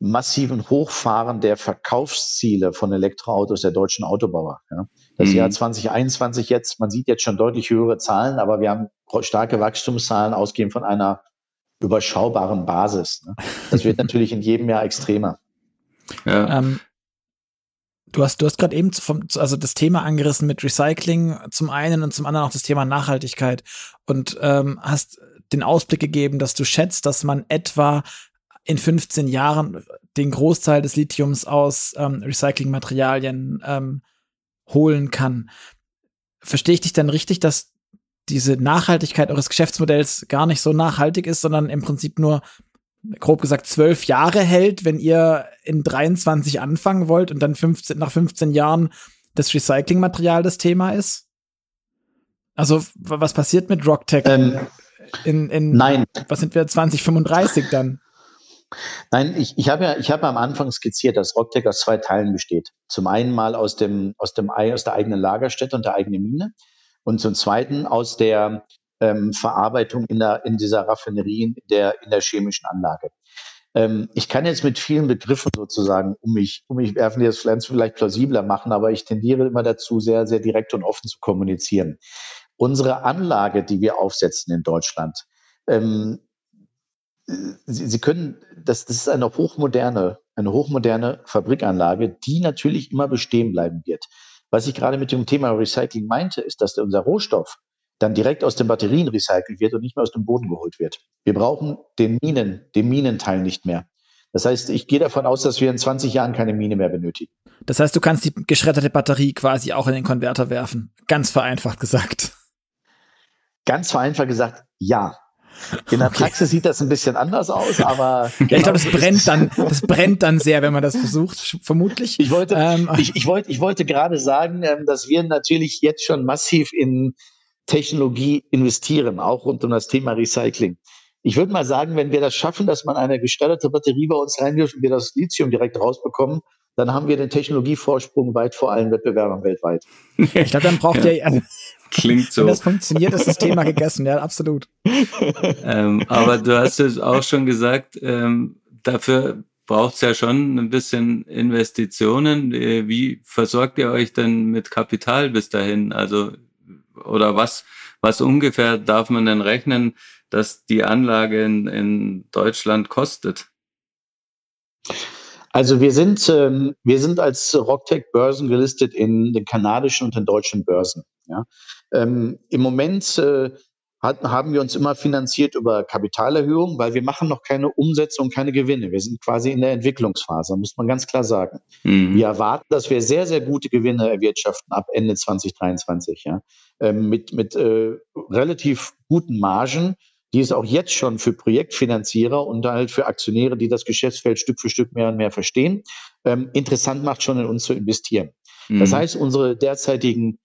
massiven Hochfahren der Verkaufsziele von Elektroautos der deutschen Autobauer. Ja. Das mhm. Jahr 2021 jetzt, man sieht jetzt schon deutlich höhere Zahlen, aber wir haben starke Wachstumszahlen ausgehend von einer überschaubaren Basis. Ne? Das wird natürlich in jedem Jahr extremer. Ja. Ähm, du hast, du hast gerade eben vom, also das Thema angerissen mit Recycling zum einen und zum anderen auch das Thema Nachhaltigkeit und ähm, hast den Ausblick gegeben, dass du schätzt, dass man etwa in 15 Jahren den Großteil des Lithiums aus ähm, Recyclingmaterialien ähm, holen kann. Verstehe ich dich dann richtig, dass diese Nachhaltigkeit eures Geschäftsmodells gar nicht so nachhaltig ist, sondern im Prinzip nur grob gesagt zwölf Jahre hält, wenn ihr in 23 anfangen wollt und dann 15, nach 15 Jahren das Recyclingmaterial das Thema ist? Also was passiert mit RockTech? Ähm, in, in, nein. Was sind wir 2035 dann? Nein, ich, ich habe ja, ich habe am Anfang skizziert, dass RockTech aus zwei Teilen besteht. Zum einen mal aus dem, aus dem, aus der eigenen Lagerstätte und der eigenen Mine und zum Zweiten aus der ähm, Verarbeitung in, der, in dieser Raffinerie, in der, in der chemischen Anlage. Ähm, ich kann jetzt mit vielen Begriffen sozusagen um mich, um mich werfen, die das vielleicht plausibler machen, aber ich tendiere immer dazu, sehr, sehr direkt und offen zu kommunizieren. Unsere Anlage, die wir aufsetzen in Deutschland, ähm, Sie, Sie können, das, das ist eine hochmoderne, eine hochmoderne Fabrikanlage, die natürlich immer bestehen bleiben wird. Was ich gerade mit dem Thema Recycling meinte, ist, dass unser Rohstoff dann direkt aus den Batterien recycelt wird und nicht mehr aus dem Boden geholt wird. Wir brauchen den Minen, den Minenteil nicht mehr. Das heißt, ich gehe davon aus, dass wir in 20 Jahren keine Mine mehr benötigen. Das heißt, du kannst die geschredderte Batterie quasi auch in den Konverter werfen. Ganz vereinfacht gesagt. Ganz vereinfacht gesagt, ja. In der okay. Praxis sieht das ein bisschen anders aus, aber. Ja, ich glaube, das brennt dann, das brennt dann sehr, wenn man das versucht, vermutlich. Ich wollte, ähm, ich, ich wollte, ich wollte gerade sagen, ähm, dass wir natürlich jetzt schon massiv in Technologie investieren, auch rund um das Thema Recycling. Ich würde mal sagen, wenn wir das schaffen, dass man eine geschredderte Batterie bei uns reinwirft und wir das Lithium direkt rausbekommen, dann haben wir den Technologievorsprung weit vor allen Wettbewerbern weltweit. Ich glaube, dann braucht ja. ihr, klingt so. Wenn das funktioniert, ist das Thema gegessen, ja, absolut. ähm, aber du hast es auch schon gesagt, ähm, dafür braucht es ja schon ein bisschen Investitionen. Äh, wie versorgt ihr euch denn mit Kapital bis dahin? Also, oder was, was ungefähr darf man denn rechnen, dass die Anlage in, in Deutschland kostet? Also wir sind, ähm, wir sind als Rocktech Börsen gelistet in den kanadischen und den deutschen Börsen. Ja. Ähm, Im Moment äh, hat, haben wir uns immer finanziert über Kapitalerhöhung, weil wir machen noch keine Umsätze und keine Gewinne. Wir sind quasi in der Entwicklungsphase, muss man ganz klar sagen. Mhm. Wir erwarten, dass wir sehr, sehr gute Gewinne erwirtschaften ab Ende 2023, ja. Ähm, mit mit äh, relativ guten Margen die es auch jetzt schon für Projektfinanzierer und halt für Aktionäre, die das Geschäftsfeld Stück für Stück mehr und mehr verstehen, ähm, interessant macht, schon in uns zu investieren. Mhm. Das heißt, unsere derzeitigen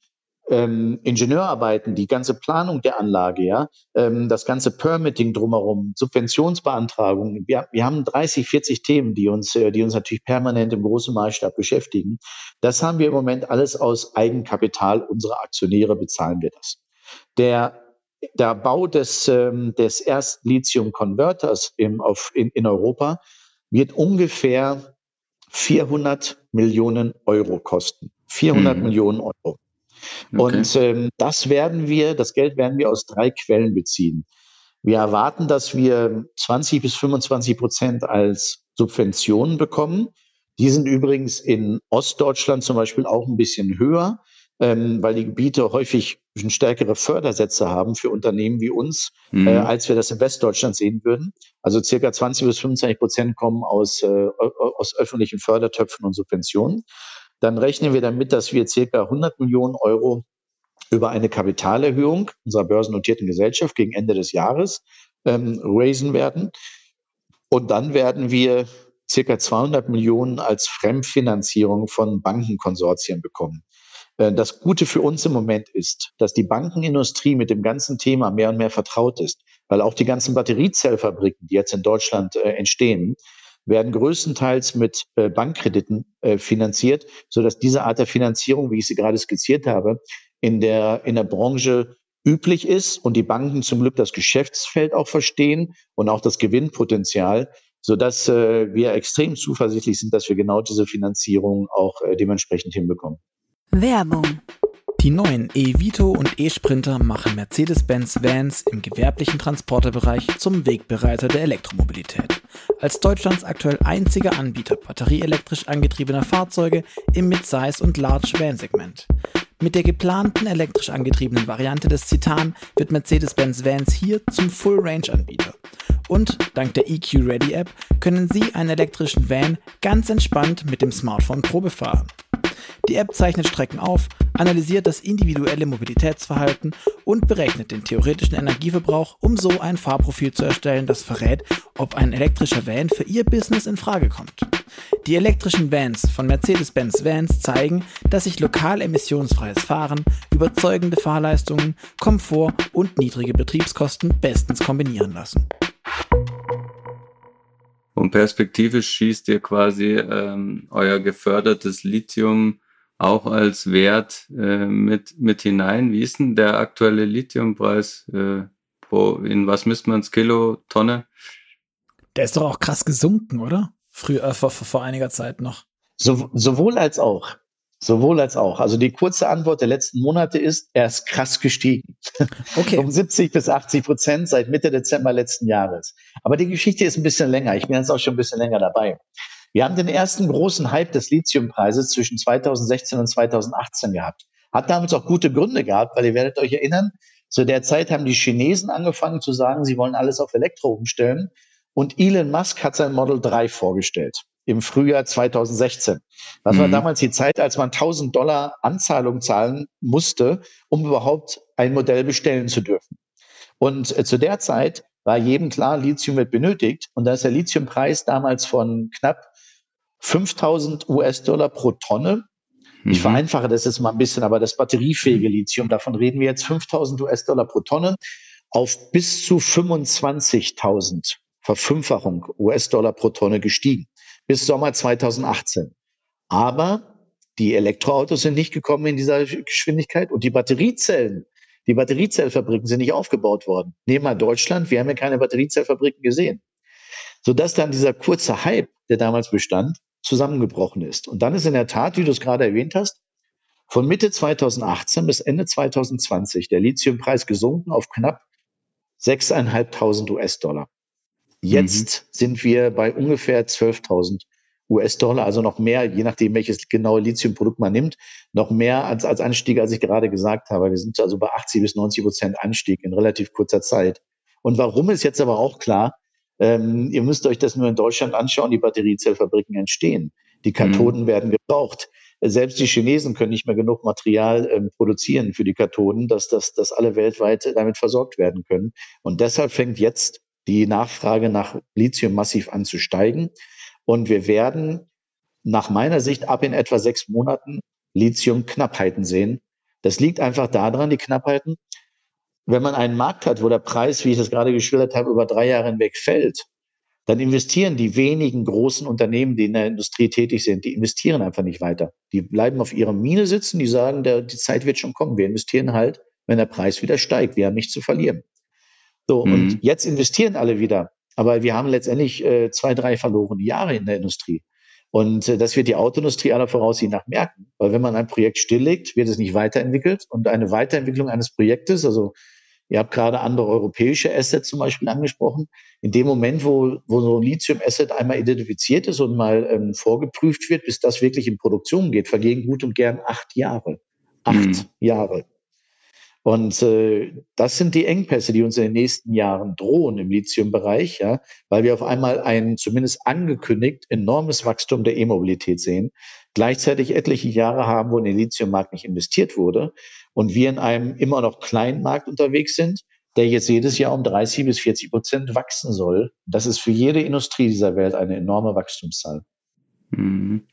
ähm, Ingenieurarbeiten, die ganze Planung der Anlage, ja, ähm, das ganze Permitting drumherum, Subventionsbeantragung. Wir, wir haben 30, 40 Themen, die uns, äh, die uns natürlich permanent im großen Maßstab beschäftigen. Das haben wir im Moment alles aus Eigenkapital unserer Aktionäre bezahlen wir das. Der der Bau des, ähm, des ersten Lithium-Converters in, in Europa wird ungefähr 400 Millionen Euro kosten. 400 mhm. Millionen Euro. Okay. Und ähm, das werden wir, das Geld werden wir aus drei Quellen beziehen. Wir erwarten, dass wir 20 bis 25 Prozent als Subventionen bekommen. Die sind übrigens in Ostdeutschland zum Beispiel auch ein bisschen höher ähm, weil die Gebiete häufig stärkere Fördersätze haben für Unternehmen wie uns, mhm. äh, als wir das in Westdeutschland sehen würden. Also circa 20 bis 25 Prozent kommen aus, äh, aus öffentlichen Fördertöpfen und Subventionen. Dann rechnen wir damit, dass wir circa 100 Millionen Euro über eine Kapitalerhöhung unserer börsennotierten Gesellschaft gegen Ende des Jahres ähm, raisen werden. Und dann werden wir circa 200 Millionen als Fremdfinanzierung von Bankenkonsortien bekommen. Äh, das Gute für uns im Moment ist, dass die Bankenindustrie mit dem ganzen Thema mehr und mehr vertraut ist, weil auch die ganzen Batteriezellfabriken, die jetzt in Deutschland äh, entstehen, werden größtenteils mit äh, Bankkrediten äh, finanziert, so dass diese Art der Finanzierung, wie ich sie gerade skizziert habe, in der, in der Branche üblich ist und die Banken zum Glück das Geschäftsfeld auch verstehen und auch das Gewinnpotenzial, so dass äh, wir extrem zuversichtlich sind, dass wir genau diese Finanzierung auch äh, dementsprechend hinbekommen. Werbung. Die neuen E-Vito und E-Sprinter machen Mercedes-Benz Vans im gewerblichen Transporterbereich zum Wegbereiter der Elektromobilität. Als Deutschlands aktuell einziger Anbieter batterieelektrisch angetriebener Fahrzeuge im Midsize und Large Van Segment. Mit der geplanten elektrisch angetriebenen Variante des Citan wird Mercedes-Benz Vans hier zum Full-Range-Anbieter. Und dank der EQ Ready App können Sie einen elektrischen Van ganz entspannt mit dem Smartphone Probe fahren. Die App zeichnet Strecken auf, analysiert das individuelle Mobilitätsverhalten und berechnet den theoretischen Energieverbrauch, um so ein Fahrprofil zu erstellen, das verrät, ob ein elektrischer Van für Ihr Business in Frage kommt. Die elektrischen Vans von Mercedes-Benz Vans zeigen, dass sich lokal emissionsfreies Fahren, überzeugende Fahrleistungen, Komfort und niedrige Betriebskosten bestens kombinieren lassen. Und perspektivisch schießt ihr quasi ähm, euer gefördertes Lithium auch als Wert äh, mit, mit hinein. Wie ist denn der aktuelle Lithiumpreis? Äh, wo, in was misst man es Kilo, Tonne? Der ist doch auch krass gesunken, oder? Früher, äh, vor, vor einiger Zeit noch. So, sowohl als auch. Sowohl als auch. Also die kurze Antwort der letzten Monate ist, er ist krass gestiegen. Okay. um 70 bis 80 Prozent seit Mitte Dezember letzten Jahres. Aber die Geschichte ist ein bisschen länger. Ich bin jetzt auch schon ein bisschen länger dabei. Wir haben den ersten großen Hype des Lithiumpreises zwischen 2016 und 2018 gehabt. Hat damals auch gute Gründe gehabt, weil ihr werdet euch erinnern, zu der Zeit haben die Chinesen angefangen zu sagen, sie wollen alles auf Elektro umstellen. Und Elon Musk hat sein Model 3 vorgestellt im Frühjahr 2016. Das mhm. war damals die Zeit, als man 1000 Dollar Anzahlung zahlen musste, um überhaupt ein Modell bestellen zu dürfen. Und äh, zu der Zeit war jedem klar, Lithium wird benötigt. Und da ist der Lithiumpreis damals von knapp 5000 US-Dollar pro Tonne. Mhm. Ich vereinfache das jetzt mal ein bisschen, aber das batteriefähige Lithium, davon reden wir jetzt 5000 US-Dollar pro Tonne auf bis zu 25.000 Verfünffachung US-Dollar pro Tonne gestiegen bis Sommer 2018. Aber die Elektroautos sind nicht gekommen in dieser Geschwindigkeit und die Batteriezellen Die Batteriezellfabriken sind nicht aufgebaut worden. Nehmen wir Deutschland, wir haben ja keine Batteriezellfabriken gesehen. Sodass dann dieser kurze Hype, der damals bestand, zusammengebrochen ist. Und dann ist in der Tat, wie du es gerade erwähnt hast, von Mitte 2018 bis Ende 2020 der Lithiumpreis gesunken auf knapp 6.500 US-Dollar. Jetzt mhm. sind wir bei ungefähr 12.000 US-Dollar, also noch mehr, je nachdem, welches genaue Lithiumprodukt man nimmt, noch mehr als, als Anstieg, als ich gerade gesagt habe. Wir sind also bei 80 bis 90 Prozent Anstieg in relativ kurzer Zeit. Und warum ist jetzt aber auch klar, ähm, ihr müsst euch das nur in Deutschland anschauen, die Batteriezellfabriken entstehen. Die Kathoden mhm. werden gebraucht. Selbst die Chinesen können nicht mehr genug Material ähm, produzieren für die Kathoden, dass, dass, dass alle weltweit damit versorgt werden können. Und deshalb fängt jetzt die Nachfrage nach Lithium massiv an zu steigen. Und wir werden nach meiner Sicht ab in etwa sechs Monaten Lithium-Knappheiten sehen. Das liegt einfach daran, die Knappheiten, wenn man einen Markt hat, wo der Preis, wie ich das gerade geschildert habe, über drei Jahre hinweg fällt, dann investieren die wenigen großen Unternehmen, die in der Industrie tätig sind, die investieren einfach nicht weiter. Die bleiben auf ihrer Mine sitzen, die sagen, der, die Zeit wird schon kommen. Wir investieren halt, wenn der Preis wieder steigt. Wir haben nichts zu verlieren. So, mhm. und jetzt investieren alle wieder. Aber wir haben letztendlich äh, zwei, drei verlorene Jahre in der Industrie. Und äh, das wird die Autoindustrie aller Voraussicht nach merken. Weil wenn man ein Projekt stilllegt, wird es nicht weiterentwickelt. Und eine Weiterentwicklung eines Projektes, also Ihr habt gerade andere europäische Assets zum Beispiel angesprochen. In dem Moment, wo, wo so ein Lithium-Asset einmal identifiziert ist und mal ähm, vorgeprüft wird, bis das wirklich in Produktion geht, vergehen gut und gern acht Jahre. Acht mhm. Jahre. Und äh, das sind die Engpässe, die uns in den nächsten Jahren drohen im Lithium-Bereich, ja, weil wir auf einmal ein zumindest angekündigt enormes Wachstum der E-Mobilität sehen, gleichzeitig etliche Jahre haben, wo in den Lithium-Markt nicht investiert wurde und wir in einem immer noch kleinen Markt unterwegs sind, der jetzt jedes Jahr um 30 bis 40 Prozent wachsen soll. Das ist für jede Industrie dieser Welt eine enorme Wachstumszahl. Mhm.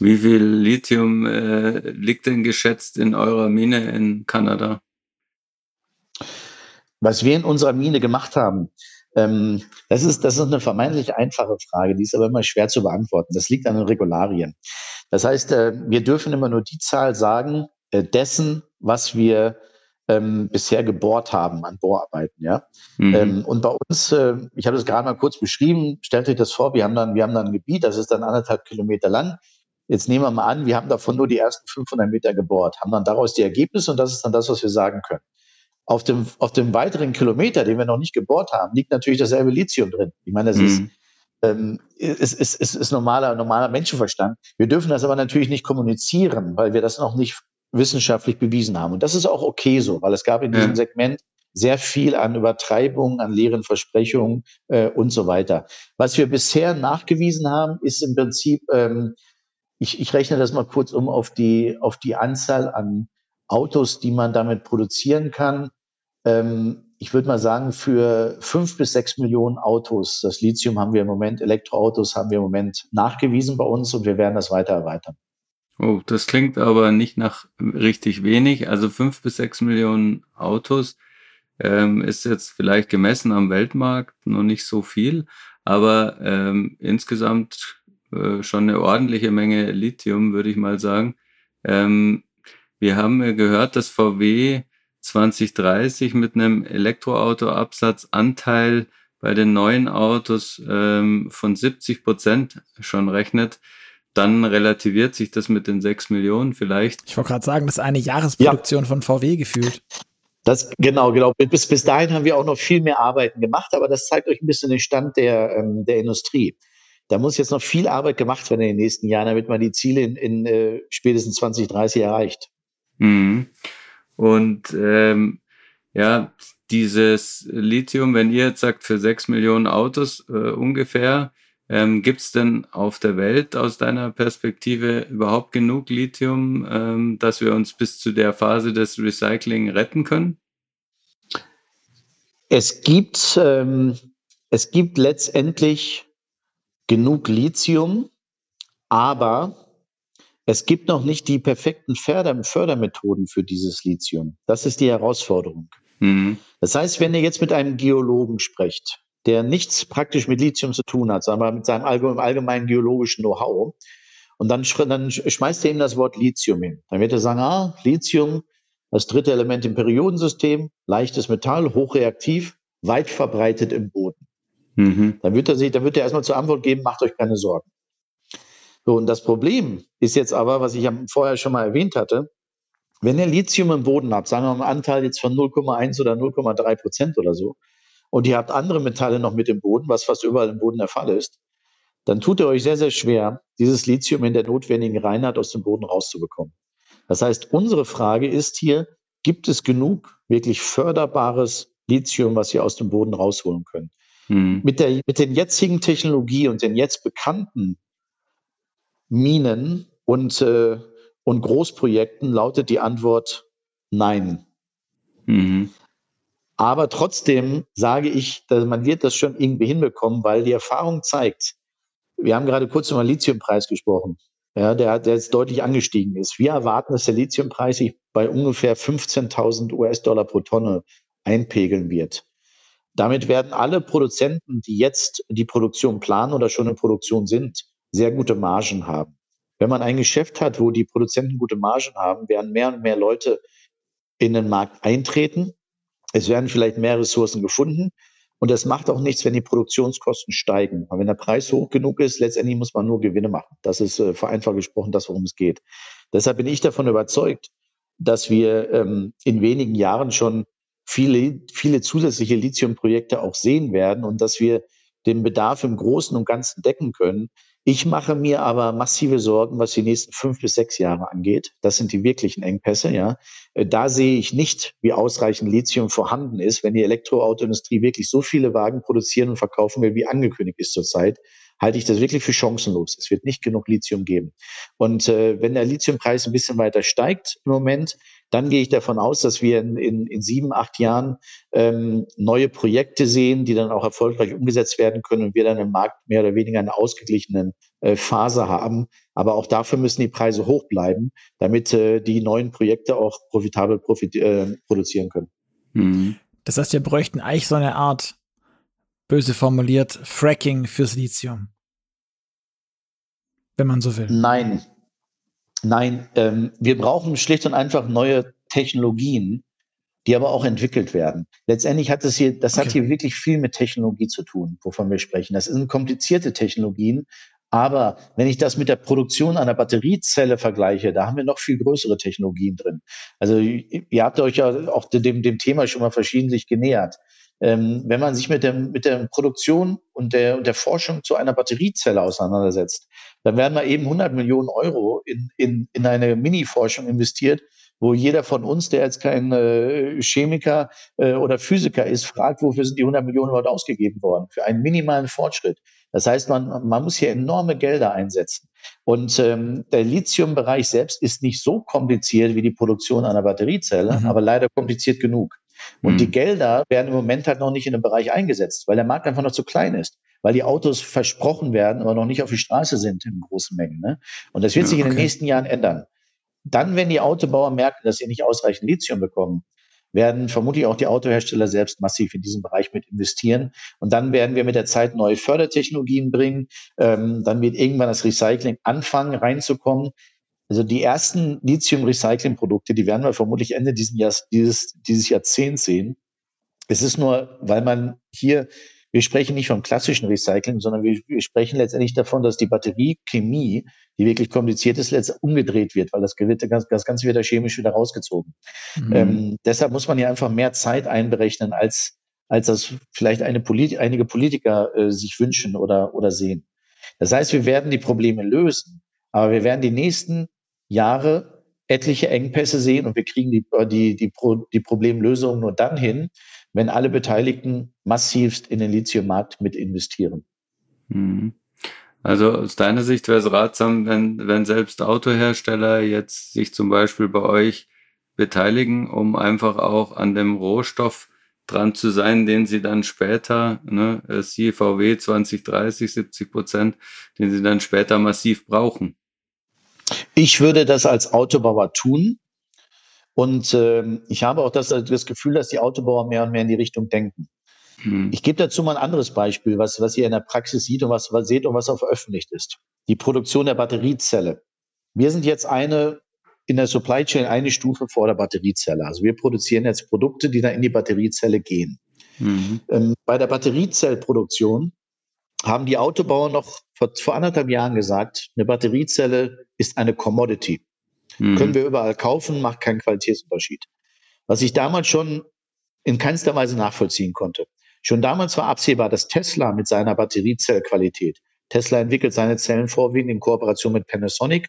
Wie viel Lithium äh, liegt denn geschätzt in eurer Mine in Kanada? Was wir in unserer Mine gemacht haben, ähm, das, ist, das ist eine vermeintlich einfache Frage, die ist aber immer schwer zu beantworten. Das liegt an den Regularien. Das heißt, äh, wir dürfen immer nur die Zahl sagen, äh, dessen, was wir ähm, bisher gebohrt haben an Bohrarbeiten, ja. Mhm. Ähm, und bei uns, äh, ich habe das gerade mal kurz beschrieben, stellt euch das vor, wir haben dann, wir haben dann ein Gebiet, das ist dann anderthalb Kilometer lang. Jetzt nehmen wir mal an, wir haben davon nur die ersten 500 Meter gebohrt, haben dann daraus die Ergebnisse und das ist dann das, was wir sagen können. Auf dem, auf dem weiteren Kilometer, den wir noch nicht gebohrt haben, liegt natürlich dasselbe Lithium drin. Ich meine, das mhm. ist, ähm, ist, ist, ist, ist normaler, normaler Menschenverstand. Wir dürfen das aber natürlich nicht kommunizieren, weil wir das noch nicht wissenschaftlich bewiesen haben. Und das ist auch okay so, weil es gab in diesem ja. Segment sehr viel an Übertreibungen, an leeren Versprechungen äh, und so weiter. Was wir bisher nachgewiesen haben, ist im Prinzip, ähm, ich, ich rechne das mal kurz um auf die, auf die Anzahl an Autos, die man damit produzieren kann. Ähm, ich würde mal sagen, für fünf bis sechs Millionen Autos, das Lithium haben wir im Moment, Elektroautos haben wir im Moment nachgewiesen bei uns und wir werden das weiter erweitern. Oh, das klingt aber nicht nach richtig wenig. Also fünf bis sechs Millionen Autos ähm, ist jetzt vielleicht gemessen am Weltmarkt noch nicht so viel, aber ähm, insgesamt äh, schon eine ordentliche Menge Lithium, würde ich mal sagen. Ähm, wir haben gehört, dass VW 2030 mit einem Elektroautoabsatzanteil bei den neuen Autos ähm, von 70 Prozent schon rechnet dann relativiert sich das mit den sechs Millionen vielleicht. Ich wollte gerade sagen, das ist eine Jahresproduktion ja. von VW gefühlt. Das, genau, genau. Bis, bis dahin haben wir auch noch viel mehr Arbeiten gemacht, aber das zeigt euch ein bisschen den Stand der, ähm, der Industrie. Da muss jetzt noch viel Arbeit gemacht werden in den nächsten Jahren, damit man die Ziele in, in äh, spätestens 2030 erreicht. Mhm. Und ähm, ja, dieses Lithium, wenn ihr jetzt sagt, für sechs Millionen Autos äh, ungefähr, ähm, Gibt es denn auf der Welt aus deiner Perspektive überhaupt genug Lithium, ähm, dass wir uns bis zu der Phase des Recycling retten können? Es gibt, ähm, es gibt letztendlich genug Lithium, aber es gibt noch nicht die perfekten Förder Fördermethoden für dieses Lithium. Das ist die Herausforderung. Mhm. Das heißt, wenn ihr jetzt mit einem Geologen sprecht, der nichts praktisch mit Lithium zu tun hat, sondern mit seinem allgemeinen geologischen Know-how. Und dann, dann schmeißt er ihm das Wort Lithium hin. Dann wird er sagen, ah, Lithium, Das dritte Element im Periodensystem, leichtes Metall, hochreaktiv, weit verbreitet im Boden. Mhm. Dann wird er sich, dann wird er erstmal zur Antwort geben, macht euch keine Sorgen. So, und das Problem ist jetzt aber, was ich vorher schon mal erwähnt hatte, wenn ihr Lithium im Boden habt, sagen wir mal einen Anteil jetzt von 0,1 oder 0,3 Prozent oder so, und ihr habt andere Metalle noch mit im Boden, was fast überall im Boden der Fall ist, dann tut ihr euch sehr, sehr schwer, dieses Lithium in der notwendigen Reinheit aus dem Boden rauszubekommen. Das heißt, unsere Frage ist hier, gibt es genug wirklich förderbares Lithium, was ihr aus dem Boden rausholen könnt? Hm. Mit, der, mit den jetzigen Technologie und den jetzt bekannten Minen und, äh, und Großprojekten lautet die Antwort nein. Mhm. Aber trotzdem sage ich, dass man wird das schon irgendwie hinbekommen, weil die Erfahrung zeigt, wir haben gerade kurz über den Lithiumpreis gesprochen, ja, der, der jetzt deutlich angestiegen ist. Wir erwarten, dass der Lithiumpreis sich bei ungefähr 15.000 US-Dollar pro Tonne einpegeln wird. Damit werden alle Produzenten, die jetzt die Produktion planen oder schon in Produktion sind, sehr gute Margen haben. Wenn man ein Geschäft hat, wo die Produzenten gute Margen haben, werden mehr und mehr Leute in den Markt eintreten. Es werden vielleicht mehr Ressourcen gefunden. Und das macht auch nichts, wenn die Produktionskosten steigen. Aber wenn der Preis hoch genug ist, letztendlich muss man nur Gewinne machen. Das ist äh, vereinfacht gesprochen das, worum es geht. Deshalb bin ich davon überzeugt, dass wir ähm, in wenigen Jahren schon viele, viele zusätzliche Lithiumprojekte auch sehen werden und dass wir den Bedarf im Großen und Ganzen decken können. Ich mache mir aber massive Sorgen, was die nächsten fünf bis sechs Jahre angeht. Das sind die wirklichen Engpässe, ja. Äh, da sehe ich nicht, wie ausreichend Lithium vorhanden ist, wenn die Elektroautoindustrie wirklich so viele Wagen produzieren und verkaufen will, wie angekündigt ist zurzeit halte ich das wirklich für chancenlos. Es wird nicht genug Lithium geben. Und äh, wenn der Lithiumpreis ein bisschen weiter steigt im Moment, dann gehe ich davon aus, dass wir in, in, in sieben, acht Jahren ähm, neue Projekte sehen, die dann auch erfolgreich umgesetzt werden können und wir dann im Markt mehr oder weniger eine ausgeglichene äh, Phase haben. Aber auch dafür müssen die Preise hoch bleiben, damit äh, die neuen Projekte auch profitabel profit, äh, produzieren können. Mhm. Das heißt, wir bräuchten eigentlich so eine Art böse formuliert, Fracking fürs Lithium. Wenn man so will. Nein. Nein, ähm, wir brauchen schlicht und einfach neue Technologien, die aber auch entwickelt werden. Letztendlich hat es hier, das okay. hat hier wirklich viel mit Technologie zu tun, wovon wir sprechen. Das sind komplizierte Technologien, aber wenn ich das mit der Produktion einer Batteriezelle vergleiche, da haben wir noch viel größere Technologien drin. Also ihr habt euch ja auch dem, dem Thema schon mal verschiedentlich genähert. Ähm, wenn man sich mit, dem, mit der Produktion und der, und der Forschung zu einer Batteriezelle auseinandersetzt, dann werden mal eben 100 Millionen Euro in, in, in eine Mini-Forschung investiert, wo jeder von uns, der jetzt kein äh, Chemiker äh, oder Physiker ist, fragt, wofür sind die 100 Millionen überhaupt ausgegeben worden? Für einen minimalen Fortschritt. Das heißt, man, man muss hier enorme Gelder einsetzen. Und ähm, der Lithium-Bereich selbst ist nicht so kompliziert wie die Produktion einer Batteriezelle, mhm. aber leider kompliziert genug. Und mhm. die Gelder werden im Moment halt noch nicht in dem Bereich eingesetzt, weil der Markt einfach noch zu klein ist, weil die Autos versprochen werden, aber noch nicht auf die Straße sind in großen Mengen. Ne? Und das wird ja, sich in den nächsten Jahren ändern. Dann, wenn die Autobauer merken, dass sie nicht ausreichend Lithium bekommen, werden vermutlich auch die Autohersteller selbst massiv in diesem Bereich mit investieren. Und dann werden wir mit der Zeit neue Fördertechnologien bringen. Ähm, dann wird irgendwann das Recycling anfangen reinzukommen. Also die ersten Lithium-Recycling-Produkte, die werden wir vermutlich Ende dieses, Jahres, dieses, dieses Jahrzehnts sehen. Es ist nur, weil man hier, wir sprechen nicht vom klassischen Recycling, sondern wir, wir sprechen letztendlich davon, dass die Batteriechemie, die wirklich kompliziert ist, letztendlich umgedreht wird, weil das, das, das Ganze wird da chemisch wieder rausgezogen. Mhm. Ähm, deshalb muss man hier einfach mehr Zeit einberechnen, als, als das vielleicht eine Polit einige Politiker äh, sich wünschen oder, oder sehen. Das heißt, wir werden die Probleme lösen, aber wir werden die nächsten Jahre etliche Engpässe sehen und wir kriegen die, die, die, Pro, die Problemlösung nur dann hin, wenn alle Beteiligten massivst in den Lithiummarkt mit investieren. Mhm. Also aus deiner Sicht wäre es ratsam, wenn, wenn selbst Autohersteller jetzt sich zum Beispiel bei euch beteiligen, um einfach auch an dem Rohstoff dran zu sein, den sie dann später, ne, CVW 2030, 70 Prozent, den sie dann später massiv brauchen. Ich würde das als Autobauer tun. Und äh, ich habe auch das, das Gefühl, dass die Autobauer mehr und mehr in die Richtung denken. Hm. Ich gebe dazu mal ein anderes Beispiel, was, was ihr in der Praxis sieht und was, was seht und was auch veröffentlicht ist. Die Produktion der Batteriezelle. Wir sind jetzt eine in der Supply Chain eine Stufe vor der Batteriezelle. Also wir produzieren jetzt Produkte, die dann in die Batteriezelle gehen. Mhm. Ähm, bei der Batteriezellproduktion haben die Autobauer noch vor, vor anderthalb Jahren gesagt, eine Batteriezelle ist eine Commodity. Mhm. Können wir überall kaufen, macht keinen Qualitätsunterschied. Was ich damals schon in keinster Weise nachvollziehen konnte. Schon damals war absehbar, dass Tesla mit seiner Batteriezellqualität, Tesla entwickelt seine Zellen vorwiegend in Kooperation mit Panasonic.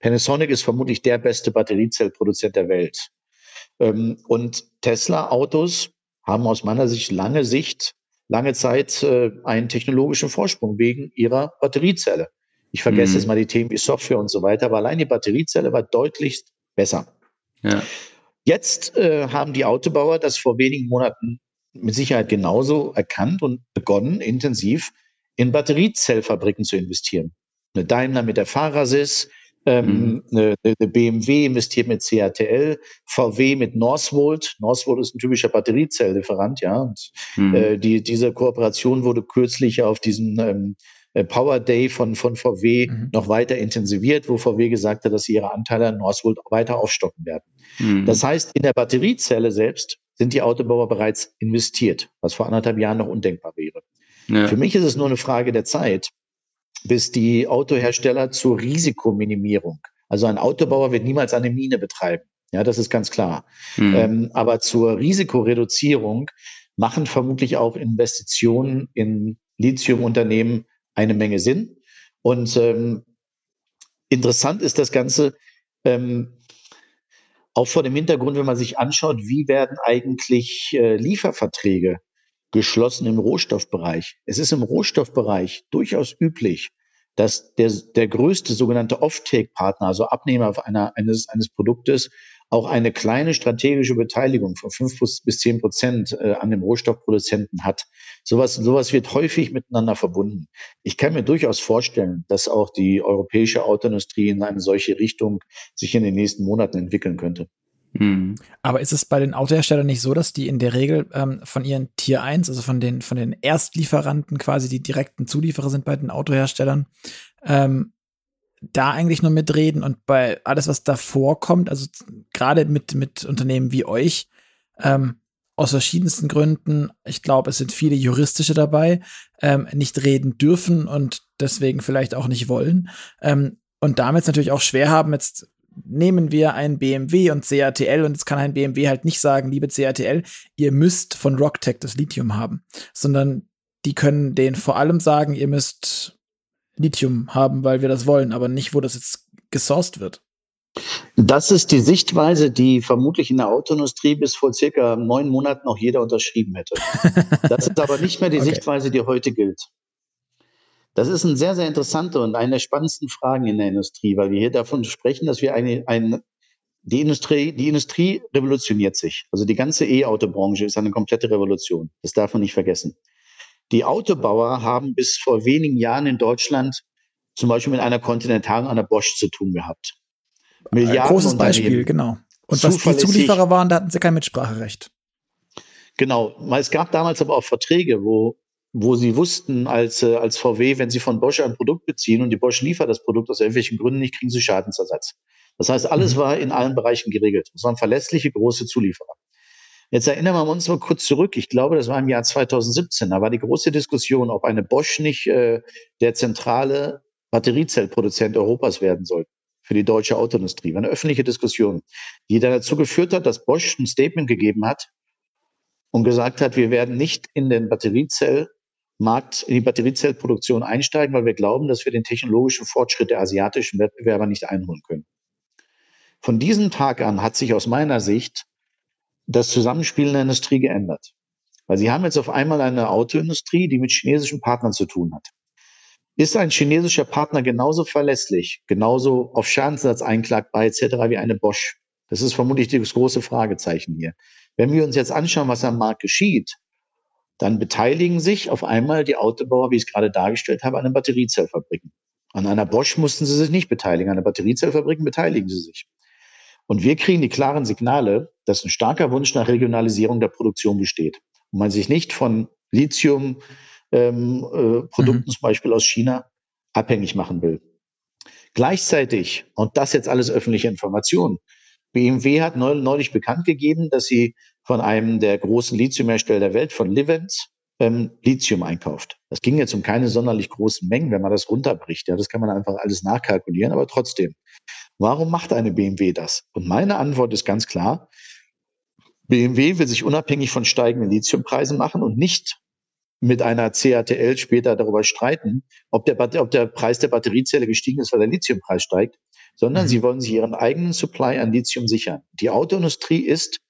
Panasonic ist vermutlich der beste Batteriezellproduzent der Welt. Ähm, und Tesla-Autos haben aus meiner Sicht lange Sicht, lange Zeit äh, einen technologischen Vorsprung wegen ihrer Batteriezelle. Ich vergesse mhm. jetzt mal die Themen wie Software und so weiter, aber allein die Batteriezelle war deutlich besser. Ja. Jetzt äh, haben die Autobauer das vor wenigen Monaten mit Sicherheit genauso erkannt und begonnen, intensiv in Batteriezellfabriken zu investieren. Eine Daimler mit der Fahrersys, ähm, mhm. eine, eine, BMW investiert mit CATL, VW mit Northvolt. Northvolt ist ein typischer Batteriezelllieferant, ja. Und, mhm. äh, die, diese Kooperation wurde kürzlich auf diesem ähm, äh, Power Day von, von VW mhm. noch weiter intensiviert, wo VW gesagt hat, dass sie ihre Anteile an Northvolt weiter aufstocken werden. Mhm. Das heißt, in der Batteriezelle selbst sind die Autobauer bereits investiert, was vor anderthalb Jahren noch undenkbar wäre. Ja. Für mich ist es nur eine Frage der Zeit, bis die Autohersteller zur Risikominimierung, also ein Autobauer wird niemals eine Mine betreiben. Ja, das ist ganz klar. Mhm. Ähm, aber zur Risikoreduzierung machen vermutlich auch Investitionen in Lithiumunternehmen eine Menge Sinn. Und ähm, interessant ist das Ganze ähm, auch vor dem Hintergrund, wenn man sich anschaut, wie werden eigentlich äh, Lieferverträge geschlossen im Rohstoffbereich. Es ist im Rohstoffbereich durchaus üblich, dass der, der größte sogenannte Off-Take-Partner, also Abnehmer einer, eines, eines Produktes, auch eine kleine strategische Beteiligung von fünf bis zehn Prozent äh, an dem Rohstoffproduzenten hat. Sowas, sowas wird häufig miteinander verbunden. Ich kann mir durchaus vorstellen, dass auch die europäische Autoindustrie in eine solche Richtung sich in den nächsten Monaten entwickeln könnte. Mhm. Aber ist es bei den Autoherstellern nicht so, dass die in der Regel ähm, von ihren Tier 1, also von den, von den Erstlieferanten quasi die direkten Zulieferer sind bei den Autoherstellern, ähm, da eigentlich nur mitreden und bei alles, was davor kommt, also gerade mit, mit Unternehmen wie euch, ähm, aus verschiedensten Gründen, ich glaube, es sind viele juristische dabei, ähm, nicht reden dürfen und deswegen vielleicht auch nicht wollen. Ähm, und damit natürlich auch schwer haben, jetzt nehmen wir ein BMW und CATL und jetzt kann ein BMW halt nicht sagen, liebe CATL, ihr müsst von Rocktech das Lithium haben, sondern die können denen vor allem sagen, ihr müsst Lithium haben, weil wir das wollen, aber nicht, wo das jetzt gesourced wird. Das ist die Sichtweise, die vermutlich in der Autoindustrie bis vor circa neun Monaten noch jeder unterschrieben hätte. Das ist aber nicht mehr die okay. Sichtweise, die heute gilt. Das ist ein sehr, sehr interessante und eine der spannendsten Fragen in der Industrie, weil wir hier davon sprechen, dass wir eine, eine die Industrie, die Industrie revolutioniert sich. Also die ganze E-Auto-Branche ist eine komplette Revolution. Das darf man nicht vergessen. Die Autobauer haben bis vor wenigen Jahren in Deutschland zum Beispiel mit einer Continental und einer Bosch zu tun gehabt. Milliarden Großes Beispiel, genau. Und was die Zulieferer waren, da hatten sie kein Mitspracherecht. Genau. Es gab damals aber auch Verträge, wo, wo sie wussten, als, äh, als VW, wenn sie von Bosch ein Produkt beziehen und die Bosch liefert das Produkt aus irgendwelchen Gründen nicht, kriegen sie Schadensersatz. Das heißt, alles mhm. war in allen Bereichen geregelt. Das waren verlässliche große Zulieferer. Jetzt erinnern wir uns mal kurz zurück. Ich glaube, das war im Jahr 2017. Da war die große Diskussion, ob eine Bosch nicht äh, der zentrale Batteriezellproduzent Europas werden soll für die deutsche Autoindustrie. War eine öffentliche Diskussion, die dann dazu geführt hat, dass Bosch ein Statement gegeben hat und gesagt hat, wir werden nicht in den Batteriezellmarkt, in die Batteriezellproduktion einsteigen, weil wir glauben, dass wir den technologischen Fortschritt der asiatischen Wettbewerber nicht einholen können. Von diesem Tag an hat sich aus meiner Sicht das Zusammenspiel in der Industrie geändert. Weil sie haben jetzt auf einmal eine Autoindustrie, die mit chinesischen Partnern zu tun hat. Ist ein chinesischer Partner genauso verlässlich, genauso auf Schadensersatz einklagbar etc. wie eine Bosch? Das ist vermutlich das große Fragezeichen hier. Wenn wir uns jetzt anschauen, was am Markt geschieht, dann beteiligen sich auf einmal die Autobauer, wie ich es gerade dargestellt habe, an den Batteriezellfabriken. An einer Bosch mussten sie sich nicht beteiligen, an den Batteriezellfabriken beteiligen sie sich. Und wir kriegen die klaren Signale, dass ein starker Wunsch nach Regionalisierung der Produktion besteht. Und man sich nicht von Lithium-Produkten ähm, äh, mhm. zum Beispiel aus China abhängig machen will. Gleichzeitig, und das jetzt alles öffentliche Information, BMW hat neulich bekannt gegeben, dass sie von einem der großen Lithiumhersteller der Welt, von Livent, ähm, Lithium einkauft. Das ging jetzt um keine sonderlich großen Mengen, wenn man das runterbricht. Ja, das kann man einfach alles nachkalkulieren, aber trotzdem. Warum macht eine BMW das? Und meine Antwort ist ganz klar. BMW will sich unabhängig von steigenden Lithiumpreisen machen und nicht mit einer CATL später darüber streiten, ob der, ob der Preis der Batteriezelle gestiegen ist, weil der Lithiumpreis steigt, sondern mhm. sie wollen sich ihren eigenen Supply an Lithium sichern. Die Autoindustrie ist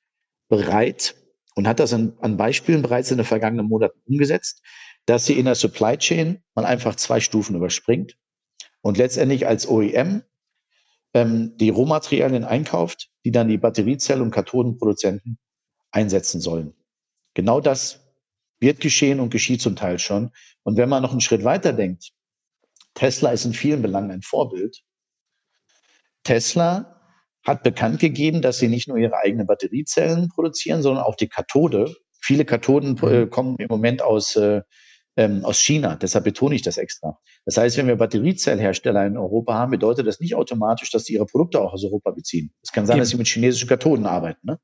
bereit und hat das an, an Beispielen bereits in den vergangenen Monaten umgesetzt, dass sie in der Supply Chain man einfach zwei Stufen überspringt und letztendlich als OEM ähm, die Rohmaterialien einkauft, die dann die Batteriezell- und Kathodenproduzenten einsetzen sollen. Genau das wird geschehen und geschieht zum Teil schon. Und wenn man noch einen Schritt weiter denkt, Tesla ist in vielen Belangen ein Vorbild. Tesla hat bekannt gegeben, dass sie nicht nur ihre eigenen Batteriezellen produzieren, sondern auch die Kathode. Viele Kathoden äh, mhm. kommen im Moment aus äh, ähm, aus China. Deshalb betone ich das extra. Das heißt, wenn wir Batteriezellhersteller in Europa haben, bedeutet das nicht automatisch, dass sie ihre Produkte auch aus Europa beziehen. Es kann sein, Eben. dass sie mit chinesischen Kathoden arbeiten. Ne?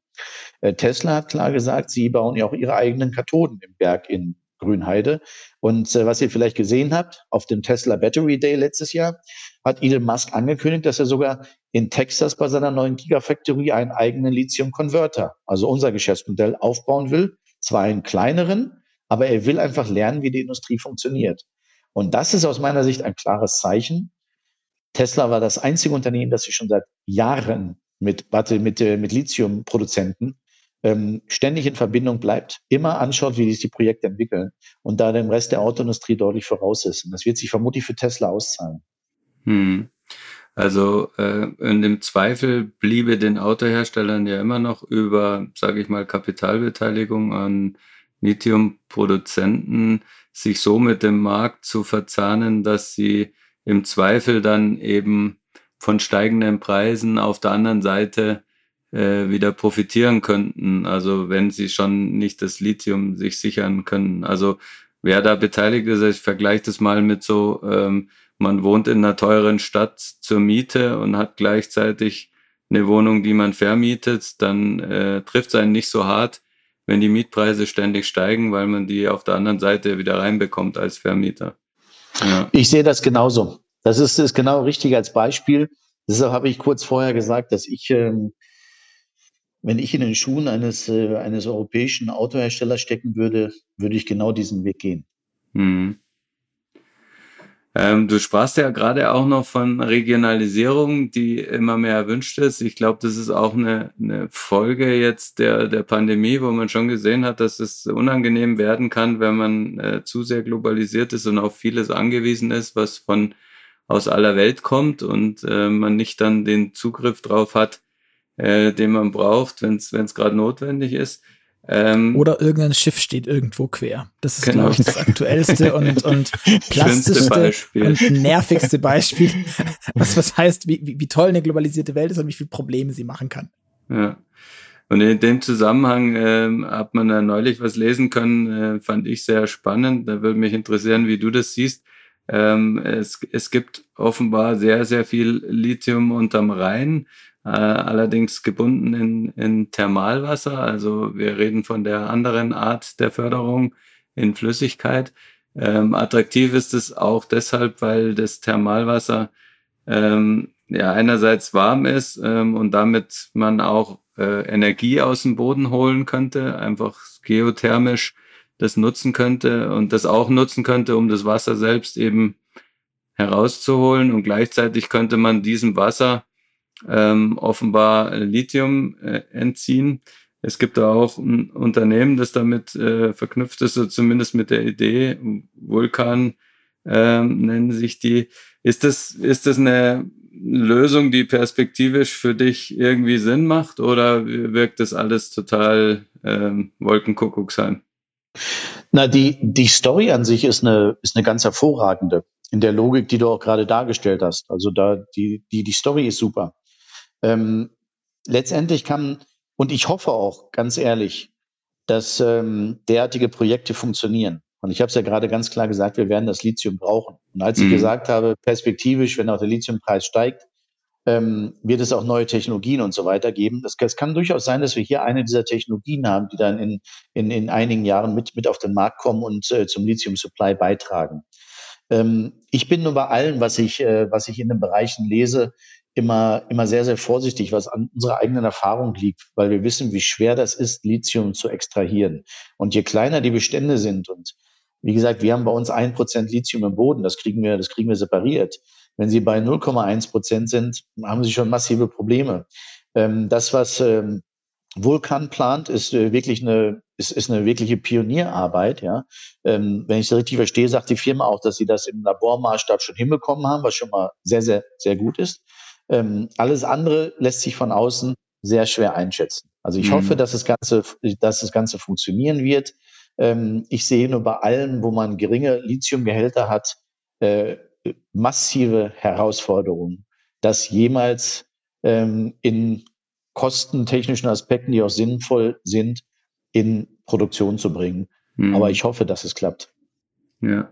Äh, Tesla hat klar gesagt, sie bauen ja auch ihre eigenen Kathoden im Berg in Grünheide. Und äh, was ihr vielleicht gesehen habt, auf dem Tesla Battery Day letztes Jahr hat Elon Musk angekündigt, dass er sogar in Texas bei seiner neuen Gigafactory einen eigenen Lithium-Converter, also unser Geschäftsmodell, aufbauen will. Zwar einen kleineren, aber er will einfach lernen, wie die Industrie funktioniert. Und das ist aus meiner Sicht ein klares Zeichen. Tesla war das einzige Unternehmen, das sich schon seit Jahren mit, mit, äh, mit Lithium-Produzenten ähm, ständig in Verbindung bleibt, immer anschaut, wie sich die Projekte entwickeln und da dem Rest der Autoindustrie deutlich voraus ist. Und das wird sich vermutlich für Tesla auszahlen. Hm. Also äh, in dem Zweifel bliebe den Autoherstellern ja immer noch über, sage ich mal, Kapitalbeteiligung an Lithium-Produzenten sich so mit dem Markt zu verzahnen, dass sie im Zweifel dann eben von steigenden Preisen auf der anderen Seite äh, wieder profitieren könnten. Also wenn sie schon nicht das Lithium sich sichern können. Also wer da beteiligt ist, ich vergleiche das mal mit so, ähm, man wohnt in einer teuren Stadt zur Miete und hat gleichzeitig eine Wohnung, die man vermietet, dann äh, trifft es einen nicht so hart, wenn die Mietpreise ständig steigen, weil man die auf der anderen Seite wieder reinbekommt als Vermieter. Ja. Ich sehe das genauso. Das ist, ist genau richtig als Beispiel. Deshalb habe ich kurz vorher gesagt, dass ich, ähm, wenn ich in den Schuhen eines, äh, eines europäischen Autoherstellers stecken würde, würde ich genau diesen Weg gehen. Mhm. Ähm, du sprachst ja gerade auch noch von Regionalisierung, die immer mehr erwünscht ist. Ich glaube, das ist auch eine, eine Folge jetzt der, der Pandemie, wo man schon gesehen hat, dass es unangenehm werden kann, wenn man äh, zu sehr globalisiert ist und auf vieles angewiesen ist, was von aus aller Welt kommt und äh, man nicht dann den Zugriff drauf hat, äh, den man braucht, wenn es gerade notwendig ist. Ähm, Oder irgendein Schiff steht irgendwo quer. Das ist, genau. glaube ich, das aktuellste und, und plastischste und nervigste Beispiel, was, was heißt, wie, wie, wie toll eine globalisierte Welt ist und wie viele Probleme sie machen kann. Ja. Und in dem Zusammenhang äh, hat man da neulich was lesen können, äh, fand ich sehr spannend. Da würde mich interessieren, wie du das siehst. Ähm, es, es gibt offenbar sehr, sehr viel Lithium unterm Rhein äh, allerdings gebunden in, in Thermalwasser. Also wir reden von der anderen Art der Förderung in Flüssigkeit. Ähm, attraktiv ist es auch deshalb, weil das Thermalwasser ähm, ja einerseits warm ist ähm, und damit man auch äh, Energie aus dem Boden holen könnte, einfach geothermisch das nutzen könnte und das auch nutzen könnte, um das Wasser selbst eben herauszuholen und gleichzeitig könnte man diesem Wasser ähm, offenbar Lithium äh, entziehen. Es gibt da auch ein Unternehmen, das damit äh, verknüpft ist, oder zumindest mit der Idee, Vulkan ähm, nennen sich die. Ist das, ist das eine Lösung, die perspektivisch für dich irgendwie Sinn macht oder wirkt das alles total ähm, Wolkenkuckucksheim? Na, die, die Story an sich ist eine, ist eine ganz hervorragende in der Logik, die du auch gerade dargestellt hast. Also da, die, die, die Story ist super. Ähm, letztendlich kann, und ich hoffe auch, ganz ehrlich, dass ähm, derartige Projekte funktionieren. Und ich habe es ja gerade ganz klar gesagt, wir werden das Lithium brauchen. Und als ich mhm. gesagt habe, perspektivisch, wenn auch der Lithiumpreis steigt, ähm, wird es auch neue Technologien und so weiter geben. Es kann durchaus sein, dass wir hier eine dieser Technologien haben, die dann in, in, in einigen Jahren mit, mit auf den Markt kommen und äh, zum Lithium-Supply beitragen. Ähm, ich bin nur bei allem, was ich, äh, was ich in den Bereichen lese, immer, immer sehr, sehr vorsichtig, was an unserer eigenen Erfahrung liegt, weil wir wissen, wie schwer das ist, Lithium zu extrahieren. Und je kleiner die Bestände sind und wie gesagt, wir haben bei uns ein Prozent Lithium im Boden, das kriegen wir, das kriegen wir separiert. Wenn Sie bei 0,1 Prozent sind, haben Sie schon massive Probleme. Ähm, das, was ähm, Vulkan plant, ist äh, wirklich eine, ist, ist eine wirkliche Pionierarbeit. Ja. Ähm, wenn ich es richtig verstehe, sagt die Firma auch, dass sie das im Labormaßstab schon hinbekommen haben, was schon mal sehr, sehr, sehr gut ist. Ähm, alles andere lässt sich von außen sehr schwer einschätzen. Also ich mhm. hoffe, dass das Ganze, dass das Ganze funktionieren wird. Ähm, ich sehe nur bei allen, wo man geringe Lithiumgehälter hat, äh, massive Herausforderungen, das jemals ähm, in kostentechnischen Aspekten, die auch sinnvoll sind, in Produktion zu bringen. Mhm. Aber ich hoffe, dass es klappt. Ja.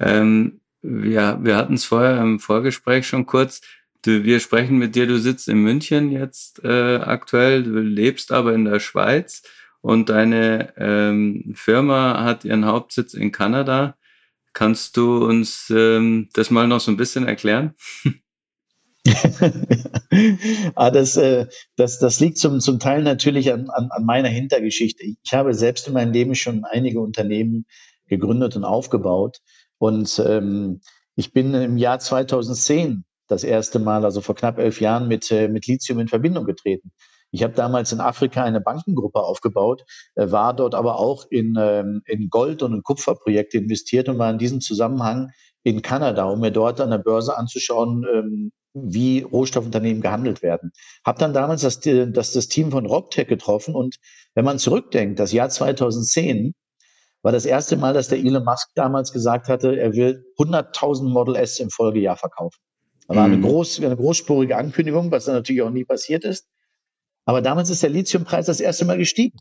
Ähm, ja, wir hatten es vorher im Vorgespräch schon kurz. Du, wir sprechen mit dir, du sitzt in München jetzt äh, aktuell, du lebst aber in der Schweiz und deine ähm, Firma hat ihren Hauptsitz in Kanada. Kannst du uns ähm, das mal noch so ein bisschen erklären? ah, das, äh, das, das liegt zum, zum Teil natürlich an, an, an meiner Hintergeschichte. Ich habe selbst in meinem Leben schon einige Unternehmen gegründet und aufgebaut. Und ähm, ich bin im Jahr 2010 das erste Mal, also vor knapp elf Jahren, mit, äh, mit Lithium in Verbindung getreten. Ich habe damals in Afrika eine Bankengruppe aufgebaut, äh, war dort aber auch in, ähm, in Gold- und in Kupferprojekte investiert und war in diesem Zusammenhang in Kanada, um mir dort an der Börse anzuschauen, ähm, wie Rohstoffunternehmen gehandelt werden. Habe dann damals das, das, das Team von Robtech getroffen und wenn man zurückdenkt, das Jahr 2010 war das erste Mal, dass der Elon Musk damals gesagt hatte, er will 100.000 Model S im Folgejahr verkaufen. Das war eine, mhm. groß, eine großspurige Ankündigung, was dann natürlich auch nie passiert ist. Aber damals ist der Lithiumpreis das erste Mal gestiegen.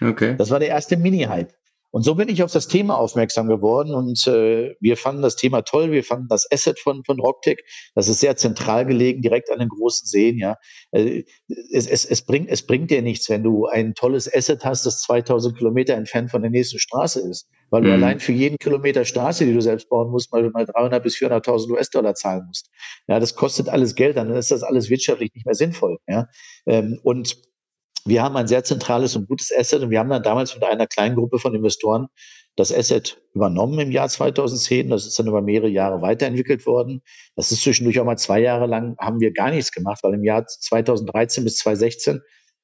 Okay. Das war der erste Mini-Hype. Und so bin ich auf das Thema aufmerksam geworden und äh, wir fanden das Thema toll. Wir fanden das Asset von, von Rocktech, das ist sehr zentral gelegen, direkt an den großen Seen. Ja, äh, es, es, es, bringt, es bringt dir nichts, wenn du ein tolles Asset hast, das 2000 Kilometer entfernt von der nächsten Straße ist, weil du mhm. allein für jeden Kilometer Straße, die du selbst bauen musst, mal, mal 300 bis 400.000 US-Dollar zahlen musst. Ja, das kostet alles Geld, dann ist das alles wirtschaftlich nicht mehr sinnvoll. Ja, ähm, und wir haben ein sehr zentrales und gutes Asset und wir haben dann damals mit einer kleinen Gruppe von Investoren das Asset übernommen im Jahr 2010. Das ist dann über mehrere Jahre weiterentwickelt worden. Das ist zwischendurch auch mal zwei Jahre lang haben wir gar nichts gemacht, weil im Jahr 2013 bis 2016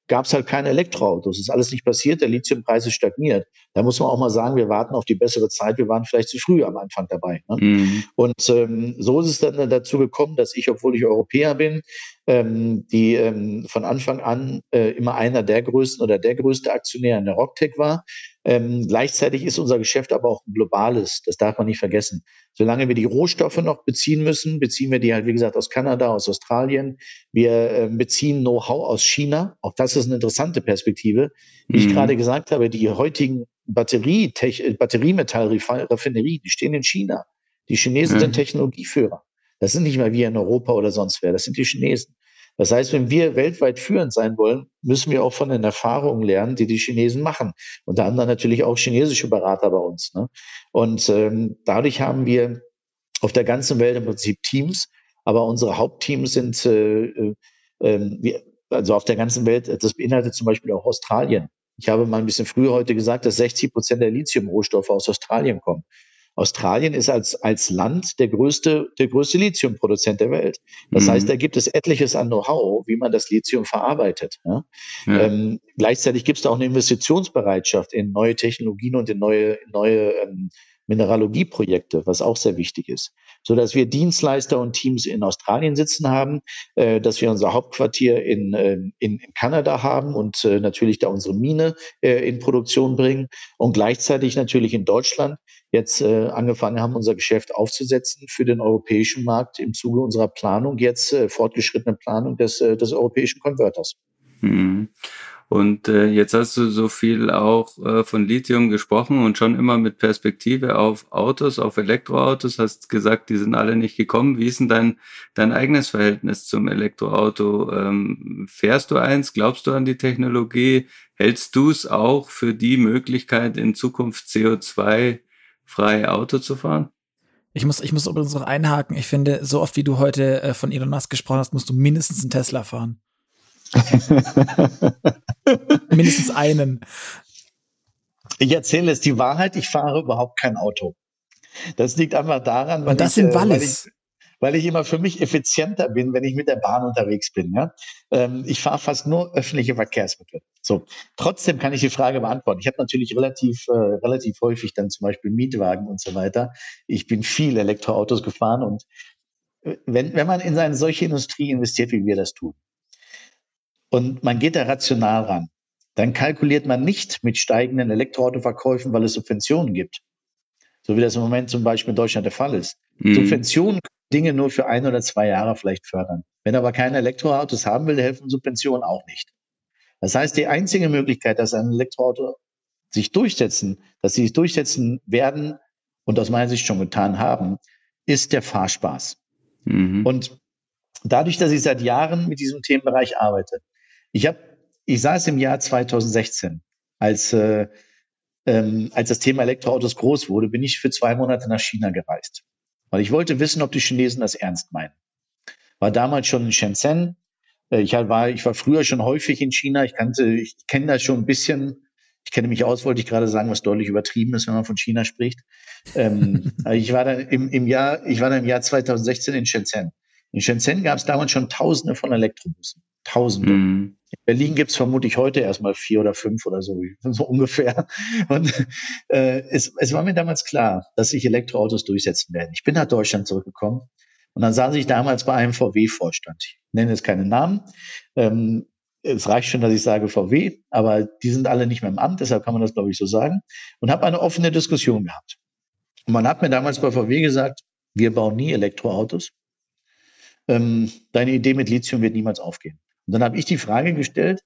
gab es halt keine Elektroautos. Das ist alles nicht passiert. Der Lithiumpreis ist stagniert. Da muss man auch mal sagen, wir warten auf die bessere Zeit. Wir waren vielleicht zu früh am Anfang dabei. Ne? Mhm. Und ähm, so ist es dann dazu gekommen, dass ich, obwohl ich Europäer bin, ähm, die ähm, von Anfang an äh, immer einer der größten oder der größte Aktionär in der Rocktech war. Ähm, gleichzeitig ist unser Geschäft aber auch ein globales. Das darf man nicht vergessen. Solange wir die Rohstoffe noch beziehen müssen, beziehen wir die halt, wie gesagt, aus Kanada, aus Australien. Wir äh, beziehen Know-how aus China. Auch das ist eine interessante Perspektive. Wie mhm. ich gerade gesagt habe, die heutigen Batterie, Batteriemetallraffinerien, die stehen in China. Die Chinesen mhm. sind Technologieführer. Das sind nicht mal wir in Europa oder sonst wer, das sind die Chinesen. Das heißt, wenn wir weltweit führend sein wollen, müssen wir auch von den Erfahrungen lernen, die die Chinesen machen. Unter anderem natürlich auch chinesische Berater bei uns. Ne? Und ähm, dadurch haben wir auf der ganzen Welt im Prinzip Teams, aber unsere Hauptteams sind, äh, äh, ähm, wir, also auf der ganzen Welt, das beinhaltet zum Beispiel auch Australien. Ich habe mal ein bisschen früher heute gesagt, dass 60 Prozent der Lithiumrohstoffe aus Australien kommen. Australien ist als, als Land der größte, der größte Lithiumproduzent der Welt. Das mhm. heißt, da gibt es etliches an Know-how, wie man das Lithium verarbeitet. Ja? Ja. Ähm, gleichzeitig gibt es da auch eine Investitionsbereitschaft in neue Technologien und in neue, neue ähm, Mineralogieprojekte, was auch sehr wichtig ist, so dass wir Dienstleister und Teams in Australien sitzen haben, äh, dass wir unser Hauptquartier in, äh, in, in, Kanada haben und äh, natürlich da unsere Mine äh, in Produktion bringen und gleichzeitig natürlich in Deutschland jetzt äh, angefangen haben, unser Geschäft aufzusetzen für den europäischen Markt im Zuge unserer Planung, jetzt äh, fortgeschrittene Planung des, des europäischen Konverters. Mhm. Und äh, jetzt hast du so viel auch äh, von Lithium gesprochen und schon immer mit Perspektive auf Autos, auf Elektroautos. Hast gesagt, die sind alle nicht gekommen. Wie ist denn dein, dein eigenes Verhältnis zum Elektroauto? Ähm, fährst du eins? Glaubst du an die Technologie? Hältst du es auch für die Möglichkeit, in Zukunft CO2-frei Auto zu fahren? Ich muss, ich muss übrigens noch einhaken. Ich finde, so oft wie du heute äh, von Elon Musk gesprochen hast, musst du mindestens einen Tesla fahren. Mindestens einen. Ich erzähle es die Wahrheit, ich fahre überhaupt kein Auto. Das liegt einfach daran, weil, das ich, in Wallis. Weil, ich, immer für mich effizienter bin, wenn ich mit der Bahn unterwegs bin. Ja? Ähm, ich fahre fast nur öffentliche Verkehrsmittel. So, trotzdem kann ich die Frage beantworten. Ich habe natürlich relativ, äh, relativ häufig dann zum Beispiel Mietwagen und so weiter. Ich bin viel Elektroautos gefahren und äh, wenn, wenn man in eine solche Industrie investiert, wie wir das tun, und man geht da rational ran, dann kalkuliert man nicht mit steigenden Elektroautoverkäufen, weil es Subventionen gibt. So wie das im Moment zum Beispiel in Deutschland der Fall ist. Mhm. Subventionen können Dinge nur für ein oder zwei Jahre vielleicht fördern. Wenn aber keine Elektroautos haben will, helfen Subventionen auch nicht. Das heißt, die einzige Möglichkeit, dass ein Elektroauto sich durchsetzen, dass sie sich durchsetzen werden und aus meiner Sicht schon getan haben, ist der Fahrspaß. Mhm. Und dadurch, dass ich seit Jahren mit diesem Themenbereich arbeite, ich habe, ich saß im Jahr 2016, als äh, ähm, als das Thema Elektroautos groß wurde, bin ich für zwei Monate nach China gereist, weil ich wollte wissen, ob die Chinesen das ernst meinen. War damals schon in Shenzhen. Äh, ich war, ich war früher schon häufig in China. Ich kannte, ich kenne das schon ein bisschen. Ich kenne mich aus, wollte ich gerade sagen, was deutlich übertrieben ist, wenn man von China spricht. Ähm, ich war dann im, im Jahr, ich war dann im Jahr 2016 in Shenzhen. In Shenzhen gab es damals schon Tausende von Elektrobussen. Tausende. Mhm. In Berlin gibt es vermutlich heute erstmal vier oder fünf oder so, so ungefähr. Und äh, es, es war mir damals klar, dass sich Elektroautos durchsetzen werden. Ich bin nach Deutschland zurückgekommen und dann saß ich damals bei einem VW-Vorstand. Ich nenne jetzt keinen Namen. Ähm, es reicht schon, dass ich sage VW, aber die sind alle nicht mehr im Amt, deshalb kann man das, glaube ich, so sagen. Und habe eine offene Diskussion gehabt. Und man hat mir damals bei VW gesagt, wir bauen nie Elektroautos. Ähm, deine Idee mit Lithium wird niemals aufgehen. Und dann habe ich die Frage gestellt,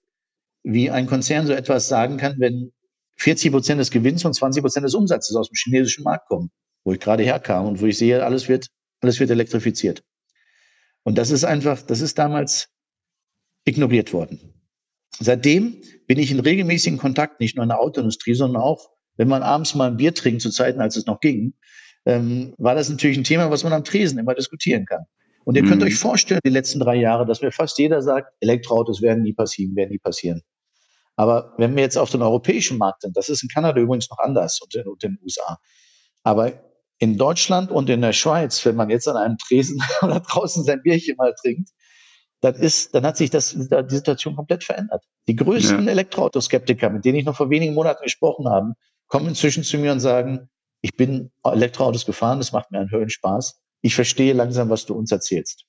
wie ein Konzern so etwas sagen kann, wenn 40 Prozent des Gewinns und 20 Prozent des Umsatzes aus dem chinesischen Markt kommen, wo ich gerade herkam und wo ich sehe, alles wird, alles wird elektrifiziert. Und das ist einfach, das ist damals ignoriert worden. Seitdem bin ich in regelmäßigen Kontakt, nicht nur in der Autoindustrie, sondern auch, wenn man abends mal ein Bier trinkt, zu Zeiten, als es noch ging, ähm, war das natürlich ein Thema, was man am Tresen immer diskutieren kann. Und ihr könnt mhm. euch vorstellen, die letzten drei Jahre, dass mir fast jeder sagt, Elektroautos werden nie passieren, werden nie passieren. Aber wenn wir jetzt auf den europäischen Markt sind, das ist in Kanada übrigens noch anders und in, und in den USA. Aber in Deutschland und in der Schweiz, wenn man jetzt an einem Tresen oder draußen sein Bierchen mal trinkt, dann ist, dann hat sich das, die Situation komplett verändert. Die größten ja. Elektroautoskeptiker, mit denen ich noch vor wenigen Monaten gesprochen habe, kommen inzwischen zu mir und sagen, ich bin Elektroautos gefahren, das macht mir einen Höhenspaß ich verstehe langsam, was du uns erzählst.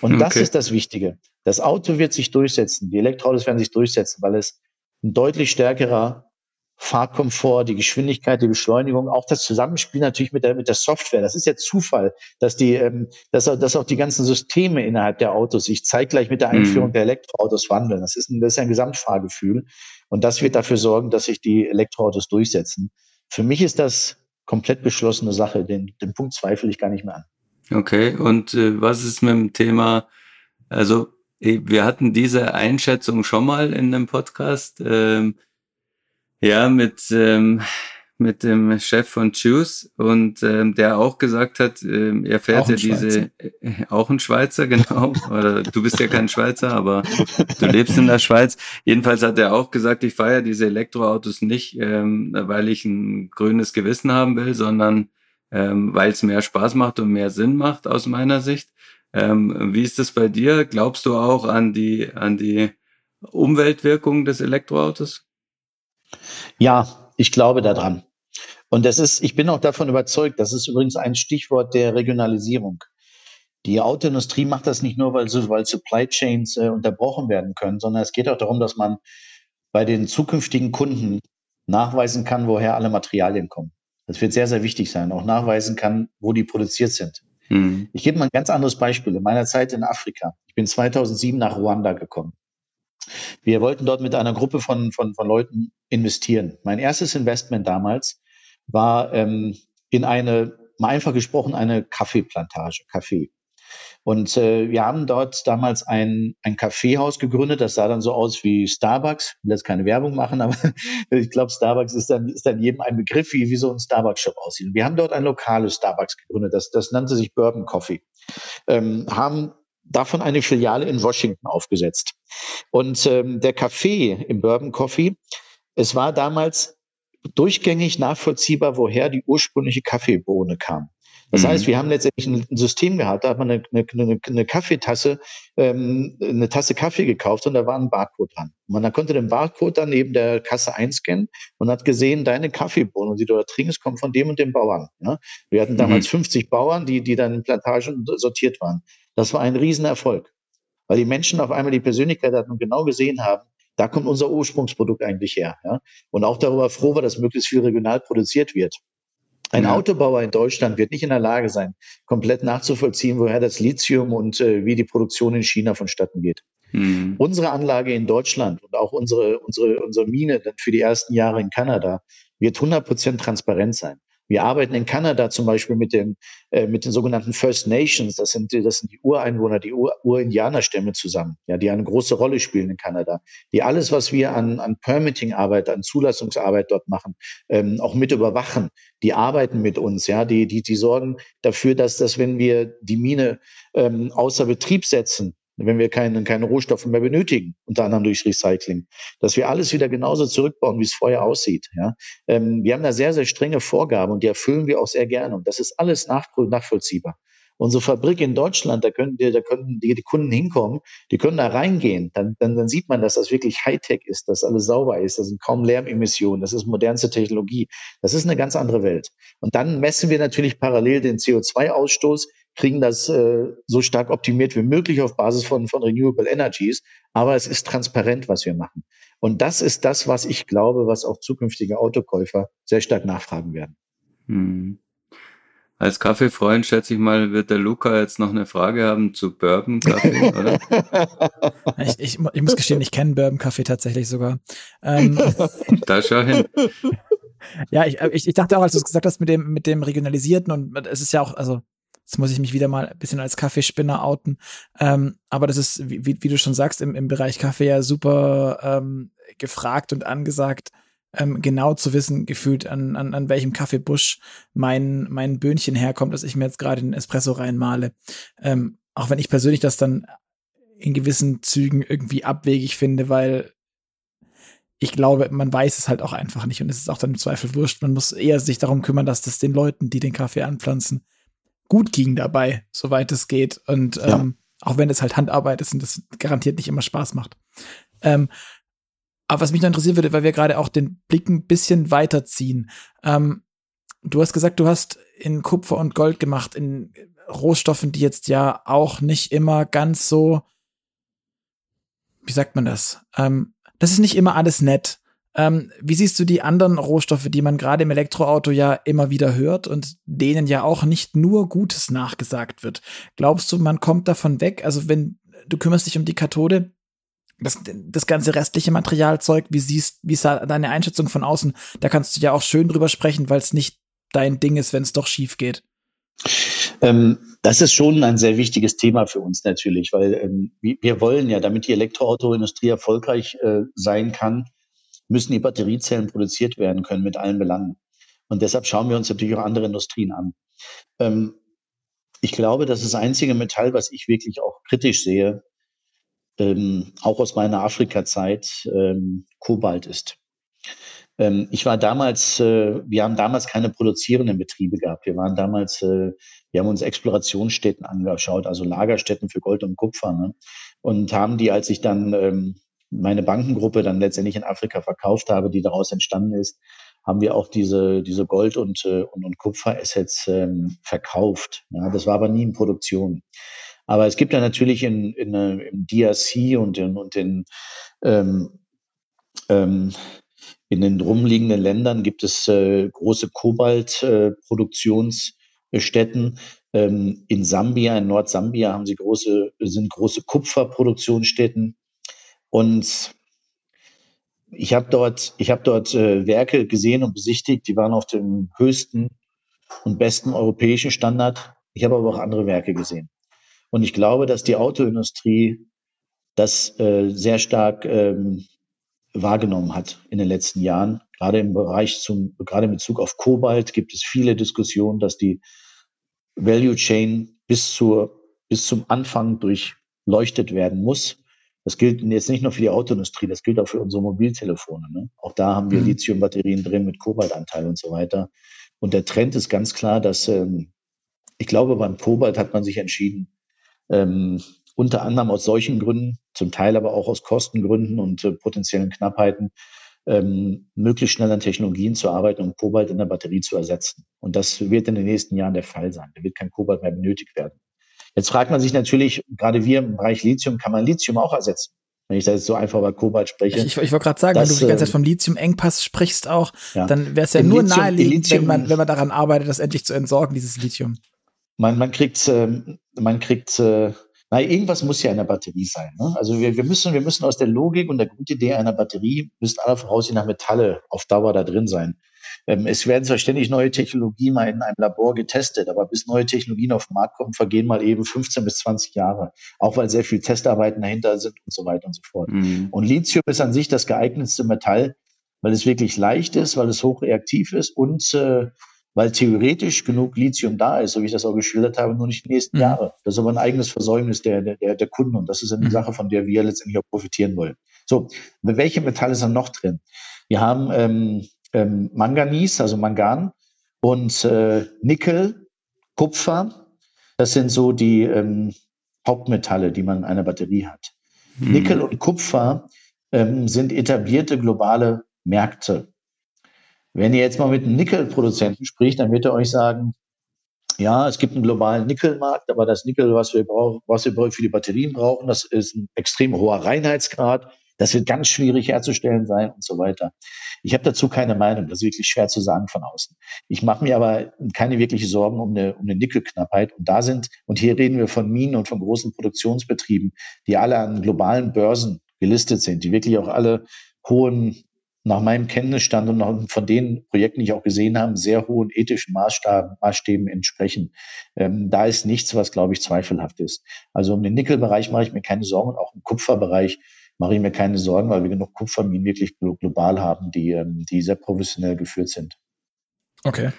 Und okay. das ist das Wichtige. Das Auto wird sich durchsetzen, die Elektroautos werden sich durchsetzen, weil es ein deutlich stärkerer Fahrkomfort, die Geschwindigkeit, die Beschleunigung, auch das Zusammenspiel natürlich mit der, mit der Software. Das ist ja Zufall, dass die, ähm, dass, dass auch die ganzen Systeme innerhalb der Autos sich zeitgleich mit der mhm. Einführung mhm. der Elektroautos wandeln. Das ist, ein, das ist ein Gesamtfahrgefühl. Und das wird dafür sorgen, dass sich die Elektroautos durchsetzen. Für mich ist das komplett beschlossene Sache. Den, den Punkt zweifle ich gar nicht mehr an. Okay, und äh, was ist mit dem Thema, also eh, wir hatten diese Einschätzung schon mal in dem Podcast, ähm, ja, mit, ähm, mit dem Chef von Choose und ähm, der auch gesagt hat, ähm, er fährt ja diese, äh, auch ein Schweizer, genau, oder du bist ja kein Schweizer, aber du lebst in der Schweiz. Jedenfalls hat er auch gesagt, ich fahre diese Elektroautos nicht, ähm, weil ich ein grünes Gewissen haben will, sondern ähm, weil es mehr Spaß macht und mehr Sinn macht aus meiner Sicht. Ähm, wie ist das bei dir? Glaubst du auch an die, an die Umweltwirkung des Elektroautos? Ja, ich glaube daran. Und das ist, ich bin auch davon überzeugt, das ist übrigens ein Stichwort der Regionalisierung. Die Autoindustrie macht das nicht nur, weil, weil Supply Chains äh, unterbrochen werden können, sondern es geht auch darum, dass man bei den zukünftigen Kunden nachweisen kann, woher alle Materialien kommen. Das wird sehr, sehr wichtig sein, auch nachweisen kann, wo die produziert sind. Mhm. Ich gebe mal ein ganz anderes Beispiel. In meiner Zeit in Afrika, ich bin 2007 nach Ruanda gekommen. Wir wollten dort mit einer Gruppe von, von, von Leuten investieren. Mein erstes Investment damals war ähm, in eine, mal einfach gesprochen, eine Kaffeeplantage, Kaffee. Und äh, wir haben dort damals ein, ein Kaffeehaus gegründet, das sah dann so aus wie Starbucks. Ich will jetzt keine Werbung machen, aber ich glaube, Starbucks ist dann, ist dann jedem ein Begriff, wie, wie so ein Starbucks-Shop aussieht. Wir haben dort ein lokales Starbucks gegründet, das, das nannte sich Bourbon Coffee. Ähm, haben davon eine Filiale in Washington aufgesetzt. Und ähm, der Kaffee im Bourbon Coffee, es war damals durchgängig nachvollziehbar, woher die ursprüngliche Kaffeebohne kam. Das mhm. heißt, wir haben letztendlich ein System gehabt, da hat man eine, eine, eine Kaffeetasse, ähm, eine Tasse Kaffee gekauft und da war ein Barcode dran. Und man konnte den Barcode dann neben der Kasse einscannen und hat gesehen, deine Kaffeebohnen, die du da trinkst, kommen von dem und dem Bauern. Ja? Wir hatten damals mhm. 50 Bauern, die, die dann in Plantagen sortiert waren. Das war ein Riesenerfolg, weil die Menschen auf einmal die Persönlichkeit hatten und genau gesehen haben, da kommt unser Ursprungsprodukt eigentlich her. Ja? Und auch darüber froh war, dass möglichst viel regional produziert wird. Ein ja. Autobauer in Deutschland wird nicht in der Lage sein, komplett nachzuvollziehen, woher das Lithium und äh, wie die Produktion in China vonstatten geht. Mhm. Unsere Anlage in Deutschland und auch unsere, unsere, unsere Mine dann für die ersten Jahre in Kanada wird 100 Prozent transparent sein. Wir arbeiten in Kanada zum Beispiel mit, dem, äh, mit den sogenannten First Nations. Das sind, das sind die Ureinwohner, die Ur-Indianerstämme zusammen, ja, die eine große Rolle spielen in Kanada. Die alles, was wir an, an Permitting-Arbeit, an Zulassungsarbeit dort machen, ähm, auch mit überwachen. Die arbeiten mit uns, ja, die, die, die sorgen dafür, dass, dass wenn wir die Mine ähm, außer Betrieb setzen, wenn wir keine, keine Rohstoffe mehr benötigen, unter anderem durch Recycling, dass wir alles wieder genauso zurückbauen, wie es vorher aussieht. Ja? Ähm, wir haben da sehr, sehr strenge Vorgaben und die erfüllen wir auch sehr gerne. Und das ist alles nach, nachvollziehbar. Unsere Fabrik in Deutschland, da können, die, da können die, die Kunden hinkommen, die können da reingehen. Dann, dann, dann sieht man, dass das wirklich Hightech ist, dass alles sauber ist, das sind kaum Lärmemissionen, das ist modernste Technologie. Das ist eine ganz andere Welt. Und dann messen wir natürlich parallel den CO2-Ausstoß, kriegen das äh, so stark optimiert wie möglich auf Basis von, von Renewable Energies. Aber es ist transparent, was wir machen. Und das ist das, was ich glaube, was auch zukünftige Autokäufer sehr stark nachfragen werden. Hm. Als Kaffeefreund schätze ich mal, wird der Luca jetzt noch eine Frage haben zu Bourbon-Kaffee, oder? Ich, ich, ich, muss gestehen, ich kenne Bourbon-Kaffee tatsächlich sogar. Ähm, da schau hin. Ja, ich, ich, ich dachte auch, als du es gesagt hast mit dem, mit dem Regionalisierten und es ist ja auch, also Jetzt muss ich mich wieder mal ein bisschen als Kaffeespinner outen. Ähm, aber das ist, wie, wie, du schon sagst, im, im Bereich Kaffee ja super ähm, gefragt und angesagt ähm, genau zu wissen, gefühlt, an, an, an welchem Kaffeebusch mein, mein Böhnchen herkommt, dass ich mir jetzt gerade den Espresso reinmale. Ähm, auch wenn ich persönlich das dann in gewissen Zügen irgendwie abwegig finde, weil ich glaube, man weiß es halt auch einfach nicht und es ist auch dann im Zweifel wurscht. Man muss eher sich darum kümmern, dass das den Leuten, die den Kaffee anpflanzen, gut ging dabei, soweit es geht. Und ja. ähm, auch wenn es halt Handarbeit ist und das garantiert nicht immer Spaß macht. Ähm, aber was mich noch interessieren würde, weil wir gerade auch den Blick ein bisschen weiterziehen. Ähm, du hast gesagt, du hast in Kupfer und Gold gemacht, in Rohstoffen, die jetzt ja auch nicht immer ganz so, wie sagt man das? Ähm, das ist nicht immer alles nett. Ähm, wie siehst du die anderen Rohstoffe, die man gerade im Elektroauto ja immer wieder hört und denen ja auch nicht nur Gutes nachgesagt wird? Glaubst du, man kommt davon weg? Also wenn du kümmerst dich um die Kathode, das, das ganze restliche Materialzeug, wie siehst, wie ist deine Einschätzung von außen? Da kannst du ja auch schön drüber sprechen, weil es nicht dein Ding ist, wenn es doch schief geht. Ähm, das ist schon ein sehr wichtiges Thema für uns natürlich, weil ähm, wir wollen ja, damit die Elektroautoindustrie erfolgreich äh, sein kann, müssen die Batteriezellen produziert werden können mit allen Belangen. Und deshalb schauen wir uns natürlich auch andere Industrien an. Ähm, ich glaube, das ist das einzige Metall, was ich wirklich auch kritisch sehe, ähm, auch aus meiner Afrika-Zeit ähm, Kobalt ist. Ähm, ich war damals, äh, wir haben damals keine produzierenden Betriebe gehabt. Wir waren damals, äh, wir haben uns Explorationsstätten angeschaut, also Lagerstätten für Gold und Kupfer. Ne? Und haben die, als ich dann ähm, meine Bankengruppe dann letztendlich in Afrika verkauft habe, die daraus entstanden ist, haben wir auch diese, diese Gold- und, äh, und, und Kupferassets ähm, verkauft. Ja, das war aber nie in Produktion. Aber es gibt ja natürlich in, in, äh, im DRC und in, und in, ähm, ähm, in den drumliegenden Ländern gibt es äh, große Kobaltproduktionsstätten. Äh, ähm, in Sambia, in Nordsambia haben sie große, sind große Kupferproduktionsstätten. Und ich habe dort, ich habe dort äh, Werke gesehen und besichtigt, die waren auf dem höchsten und besten europäischen Standard. Ich habe aber auch andere Werke gesehen. Und ich glaube, dass die Autoindustrie das äh, sehr stark ähm, wahrgenommen hat in den letzten Jahren. Gerade im Bereich zum, gerade in Bezug auf Kobalt gibt es viele Diskussionen, dass die Value Chain bis zur, bis zum Anfang durchleuchtet werden muss. Das gilt jetzt nicht nur für die Autoindustrie, das gilt auch für unsere Mobiltelefone. Ne? Auch da haben wir mhm. Lithiumbatterien drin mit Kobaltanteil und so weiter. Und der Trend ist ganz klar, dass ähm, ich glaube, beim Kobalt hat man sich entschieden, ähm, unter anderem aus solchen Gründen, zum Teil aber auch aus Kostengründen und äh, potenziellen Knappheiten, ähm, möglichst schnell an Technologien zu arbeiten, um Kobalt in der Batterie zu ersetzen. Und das wird in den nächsten Jahren der Fall sein. Da wird kein Kobalt mehr benötigt werden. Jetzt fragt man sich natürlich, gerade wir im Bereich Lithium, kann man Lithium auch ersetzen? Wenn ich da jetzt so einfach über Kobalt spreche. Ich, ich wollte gerade sagen, das, wenn du die ganze Zeit vom Lithium-Engpass sprichst auch, ja. dann wäre es ja nur Lithium, naheliegend, wenn man, wenn man daran arbeitet, das endlich zu entsorgen, dieses Lithium. Man, man kriegt, äh, man kriegt äh, na, irgendwas muss ja in der Batterie sein. Ne? Also wir, wir, müssen, wir müssen aus der Logik und der Grundidee einer Batterie, müssen aller voraussehen nach Metalle auf Dauer da drin sein. Ähm, es werden zwar ständig neue Technologien mal in einem Labor getestet, aber bis neue Technologien auf den Markt kommen, vergehen mal eben 15 bis 20 Jahre. Auch weil sehr viel Testarbeiten dahinter sind und so weiter und so fort. Mhm. Und Lithium ist an sich das geeignetste Metall, weil es wirklich leicht ist, weil es hochreaktiv ist und äh, weil theoretisch genug Lithium da ist, so wie ich das auch geschildert habe, nur nicht die nächsten mhm. Jahre. Das ist aber ein eigenes Versäumnis der, der, der Kunden und das ist eine mhm. Sache, von der wir letztendlich auch profitieren wollen. So, welche Metalle sind noch drin? Wir haben ähm, ähm, Manganis, also Mangan und äh, Nickel, Kupfer. Das sind so die ähm, Hauptmetalle, die man in einer Batterie hat. Mhm. Nickel und Kupfer ähm, sind etablierte globale Märkte. Wenn ihr jetzt mal mit einem Nickelproduzenten spricht, dann wird er euch sagen, ja, es gibt einen globalen Nickelmarkt, aber das Nickel, was wir brauchen, was wir für die Batterien brauchen, das ist ein extrem hoher Reinheitsgrad. Das wird ganz schwierig herzustellen sein und so weiter. Ich habe dazu keine Meinung. Das ist wirklich schwer zu sagen von außen. Ich mache mir aber keine wirkliche Sorgen um eine, um eine Nickelknappheit. Und da sind, und hier reden wir von Minen und von großen Produktionsbetrieben, die alle an globalen Börsen gelistet sind, die wirklich auch alle hohen nach meinem Kenntnisstand und von den Projekten, die ich auch gesehen habe, sehr hohen ethischen Maßstaben, Maßstäben entsprechen. Ähm, da ist nichts, was, glaube ich, zweifelhaft ist. Also um den Nickelbereich mache ich mir keine Sorgen, auch im Kupferbereich mache ich mir keine Sorgen, weil wir genug Kupferminen wirklich global haben, die, ähm, die sehr professionell geführt sind. Okay.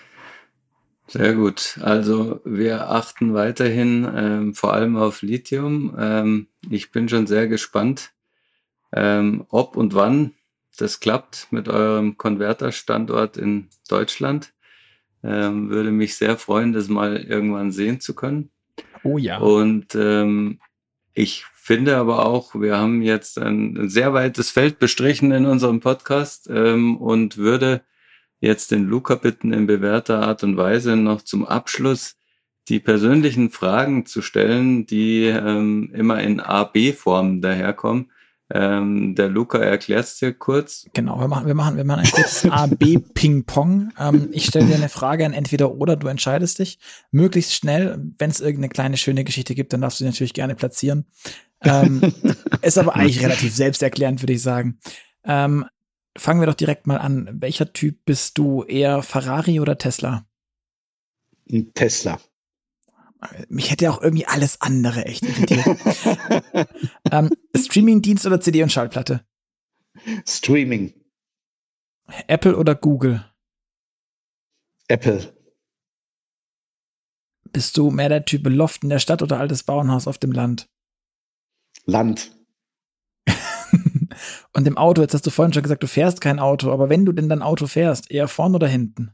Sehr gut. Also wir achten weiterhin ähm, vor allem auf Lithium. Ähm, ich bin schon sehr gespannt, ähm, ob und wann das klappt mit eurem Konverterstandort in Deutschland. Ähm, würde mich sehr freuen, das mal irgendwann sehen zu können. Oh ja. Und ähm, ich finde aber auch, wir haben jetzt ein sehr weites Feld bestrichen in unserem Podcast ähm, und würde jetzt den Luca bitten, in bewährter Art und Weise noch zum Abschluss die persönlichen Fragen zu stellen, die ähm, immer in A-B-Form daherkommen. Ähm, der Luca erklärt es dir kurz. Genau, wir machen, wir machen, wir machen ein kurzes A-B-Ping-Pong. Ähm, ich stelle dir eine Frage an entweder oder, du entscheidest dich. Möglichst schnell, wenn es irgendeine kleine schöne Geschichte gibt, dann darfst du sie natürlich gerne platzieren. Ähm, ist aber eigentlich relativ selbsterklärend, würde ich sagen. Ähm, fangen wir doch direkt mal an. Welcher Typ bist du? Eher Ferrari oder Tesla? Tesla mich hätte auch irgendwie alles andere echt irritiert. ähm, Streaming-Dienst oder CD und Schallplatte? Streaming. Apple oder Google? Apple. Bist du mehr der Typ Loft in der Stadt oder altes Bauernhaus auf dem Land? Land. und im Auto, jetzt hast du vorhin schon gesagt, du fährst kein Auto, aber wenn du denn dein Auto fährst, eher vorn oder hinten?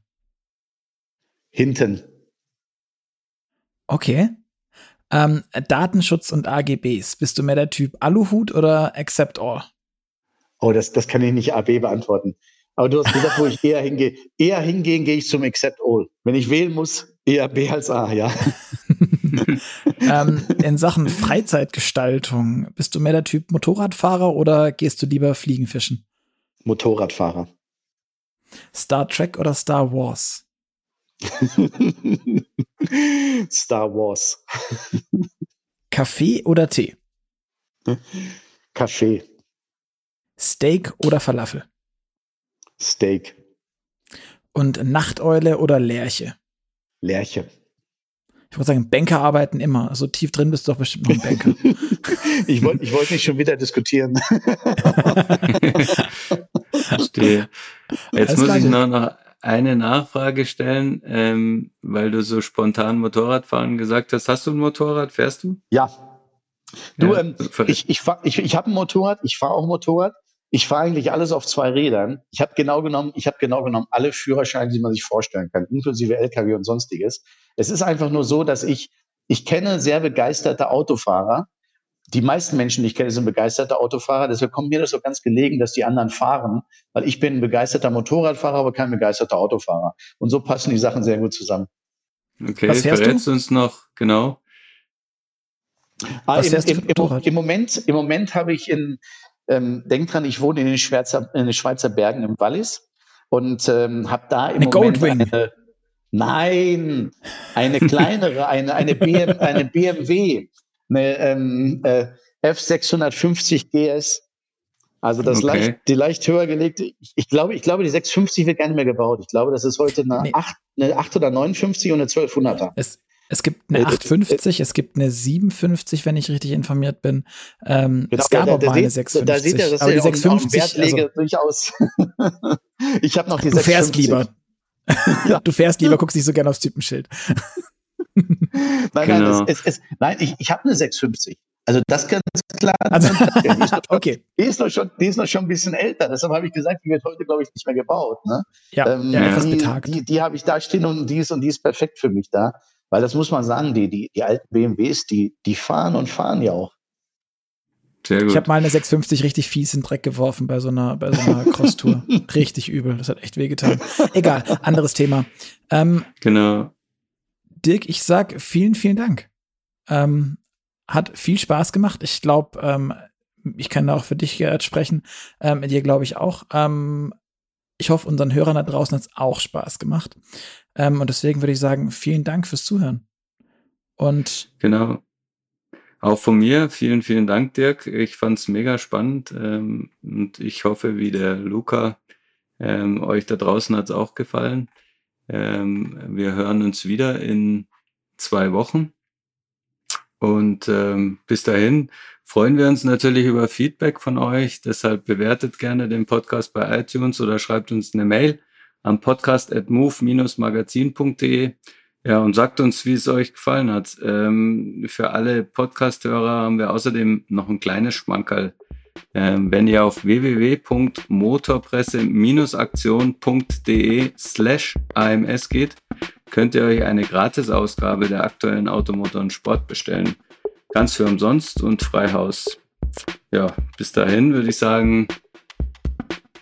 Hinten. Okay. Ähm, Datenschutz und AGBs. Bist du mehr der Typ Aluhut oder Accept All? Oh, das, das kann ich nicht AB beantworten. Aber du hast gesagt, wo ich eher hingehe. Eher hingehen gehe ich zum Accept All. Wenn ich wählen muss, eher B als A, ja. ähm, in Sachen Freizeitgestaltung, bist du mehr der Typ Motorradfahrer oder gehst du lieber Fliegen fischen? Motorradfahrer. Star Trek oder Star Wars? Star Wars. Kaffee oder Tee? Kaffee. Steak oder Falafel? Steak. Und Nachteule oder Lerche? Lerche. Ich würde sagen, Banker arbeiten immer. So tief drin bist du doch bestimmt noch ein Banker. ich wollte ich wollt nicht schon wieder diskutieren. Verstehe. Jetzt Alles muss ich noch, noch eine Nachfrage stellen, ähm, weil du so spontan Motorradfahren gesagt hast. Hast du ein Motorrad? Fährst du? Ja. Du, ja, ähm, ich, ich, ich, ich habe ein Motorrad, ich fahre auch Motorrad. Ich fahre eigentlich alles auf zwei Rädern. Ich habe genau genommen, ich habe genau genommen alle Führerscheine, die man sich vorstellen kann, inklusive LKW und sonstiges. Es ist einfach nur so, dass ich, ich kenne sehr begeisterte Autofahrer. Die meisten Menschen, die ich kenne, sind begeisterte Autofahrer. Deshalb kommt mir das so ganz gelegen, dass die anderen fahren, weil ich bin ein begeisterter Motorradfahrer, aber kein begeisterter Autofahrer. Und so passen die Sachen sehr gut zusammen. Okay, Was verrätst du uns noch genau? Ah, im, im, im, im, Moment, im Moment habe ich in, ähm, denk dran, ich wohne in den, Schweizer, in den Schweizer Bergen im Wallis und ähm, habe da im eine Moment Goldwing. eine, nein, eine kleinere, eine, eine, BM, eine BMW, eine ähm, äh, F650 GS. Also das okay. leicht, die leicht höher gelegte, ich, glaube, ich glaube, die 650 wird gar nicht mehr gebaut. Ich glaube, das ist heute eine, nee. 8, eine 8 oder 59 und eine 1200er. Es, es gibt eine 850, äh, äh, es gibt eine 57, wenn ich richtig informiert bin. Ähm, genau, es gab da, auch mal eine 650. Da sieht er, dass aber die 650 Wert lege, also, durchaus. ich habe noch die du 650. Fährst lieber. ja. Du fährst lieber, guckst nicht so gerne aufs Typenschild. nein, nein, genau. es, es, nein, ich, ich habe eine 650. Also das ganz klar. Also, die, ist schon, okay. die, ist noch schon, die ist noch schon ein bisschen älter. Deshalb habe ich gesagt, die wird heute, glaube ich, nicht mehr gebaut. Ne? Ja, ähm, ja, betagt. Die, die habe ich da stehen und die ist und die ist perfekt für mich da. Weil das muss man sagen, die, die, die alten BMWs, die, die fahren und fahren ja auch. Sehr gut. Ich habe mal eine 650 richtig fies in den Dreck geworfen bei so einer, bei so einer Cross-Tour. richtig übel. Das hat echt wehgetan. Egal, anderes Thema. Ähm, genau. Dirk, ich sag vielen, vielen Dank. Ähm, hat viel Spaß gemacht. Ich glaube, ähm, ich kann da auch für dich, Gerhard, sprechen. Ähm, dir glaube ich auch. Ähm, ich hoffe, unseren Hörern da draußen hat es auch Spaß gemacht. Ähm, und deswegen würde ich sagen, vielen Dank fürs Zuhören. Und genau. Auch von mir vielen, vielen Dank, Dirk. Ich fand es mega spannend ähm, und ich hoffe, wie der Luca, ähm, euch da draußen hat es auch gefallen. Ähm, wir hören uns wieder in zwei Wochen. Und ähm, bis dahin freuen wir uns natürlich über Feedback von euch. Deshalb bewertet gerne den Podcast bei iTunes oder schreibt uns eine Mail am Podcast at move-magazin.de. Ja, und sagt uns, wie es euch gefallen hat. Ähm, für alle Podcast-Hörer haben wir außerdem noch ein kleines Schmankerl. Ähm, wenn ihr auf www.motorpresse-aktion.de slash AMS geht, könnt ihr euch eine Gratisausgabe der aktuellen Automotor und Sport bestellen. Ganz für umsonst und Freihaus. Ja, bis dahin würde ich sagen,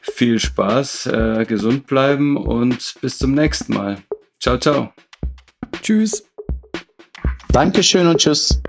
viel Spaß, äh, gesund bleiben und bis zum nächsten Mal. Ciao, ciao. Tschüss. Dankeschön und tschüss.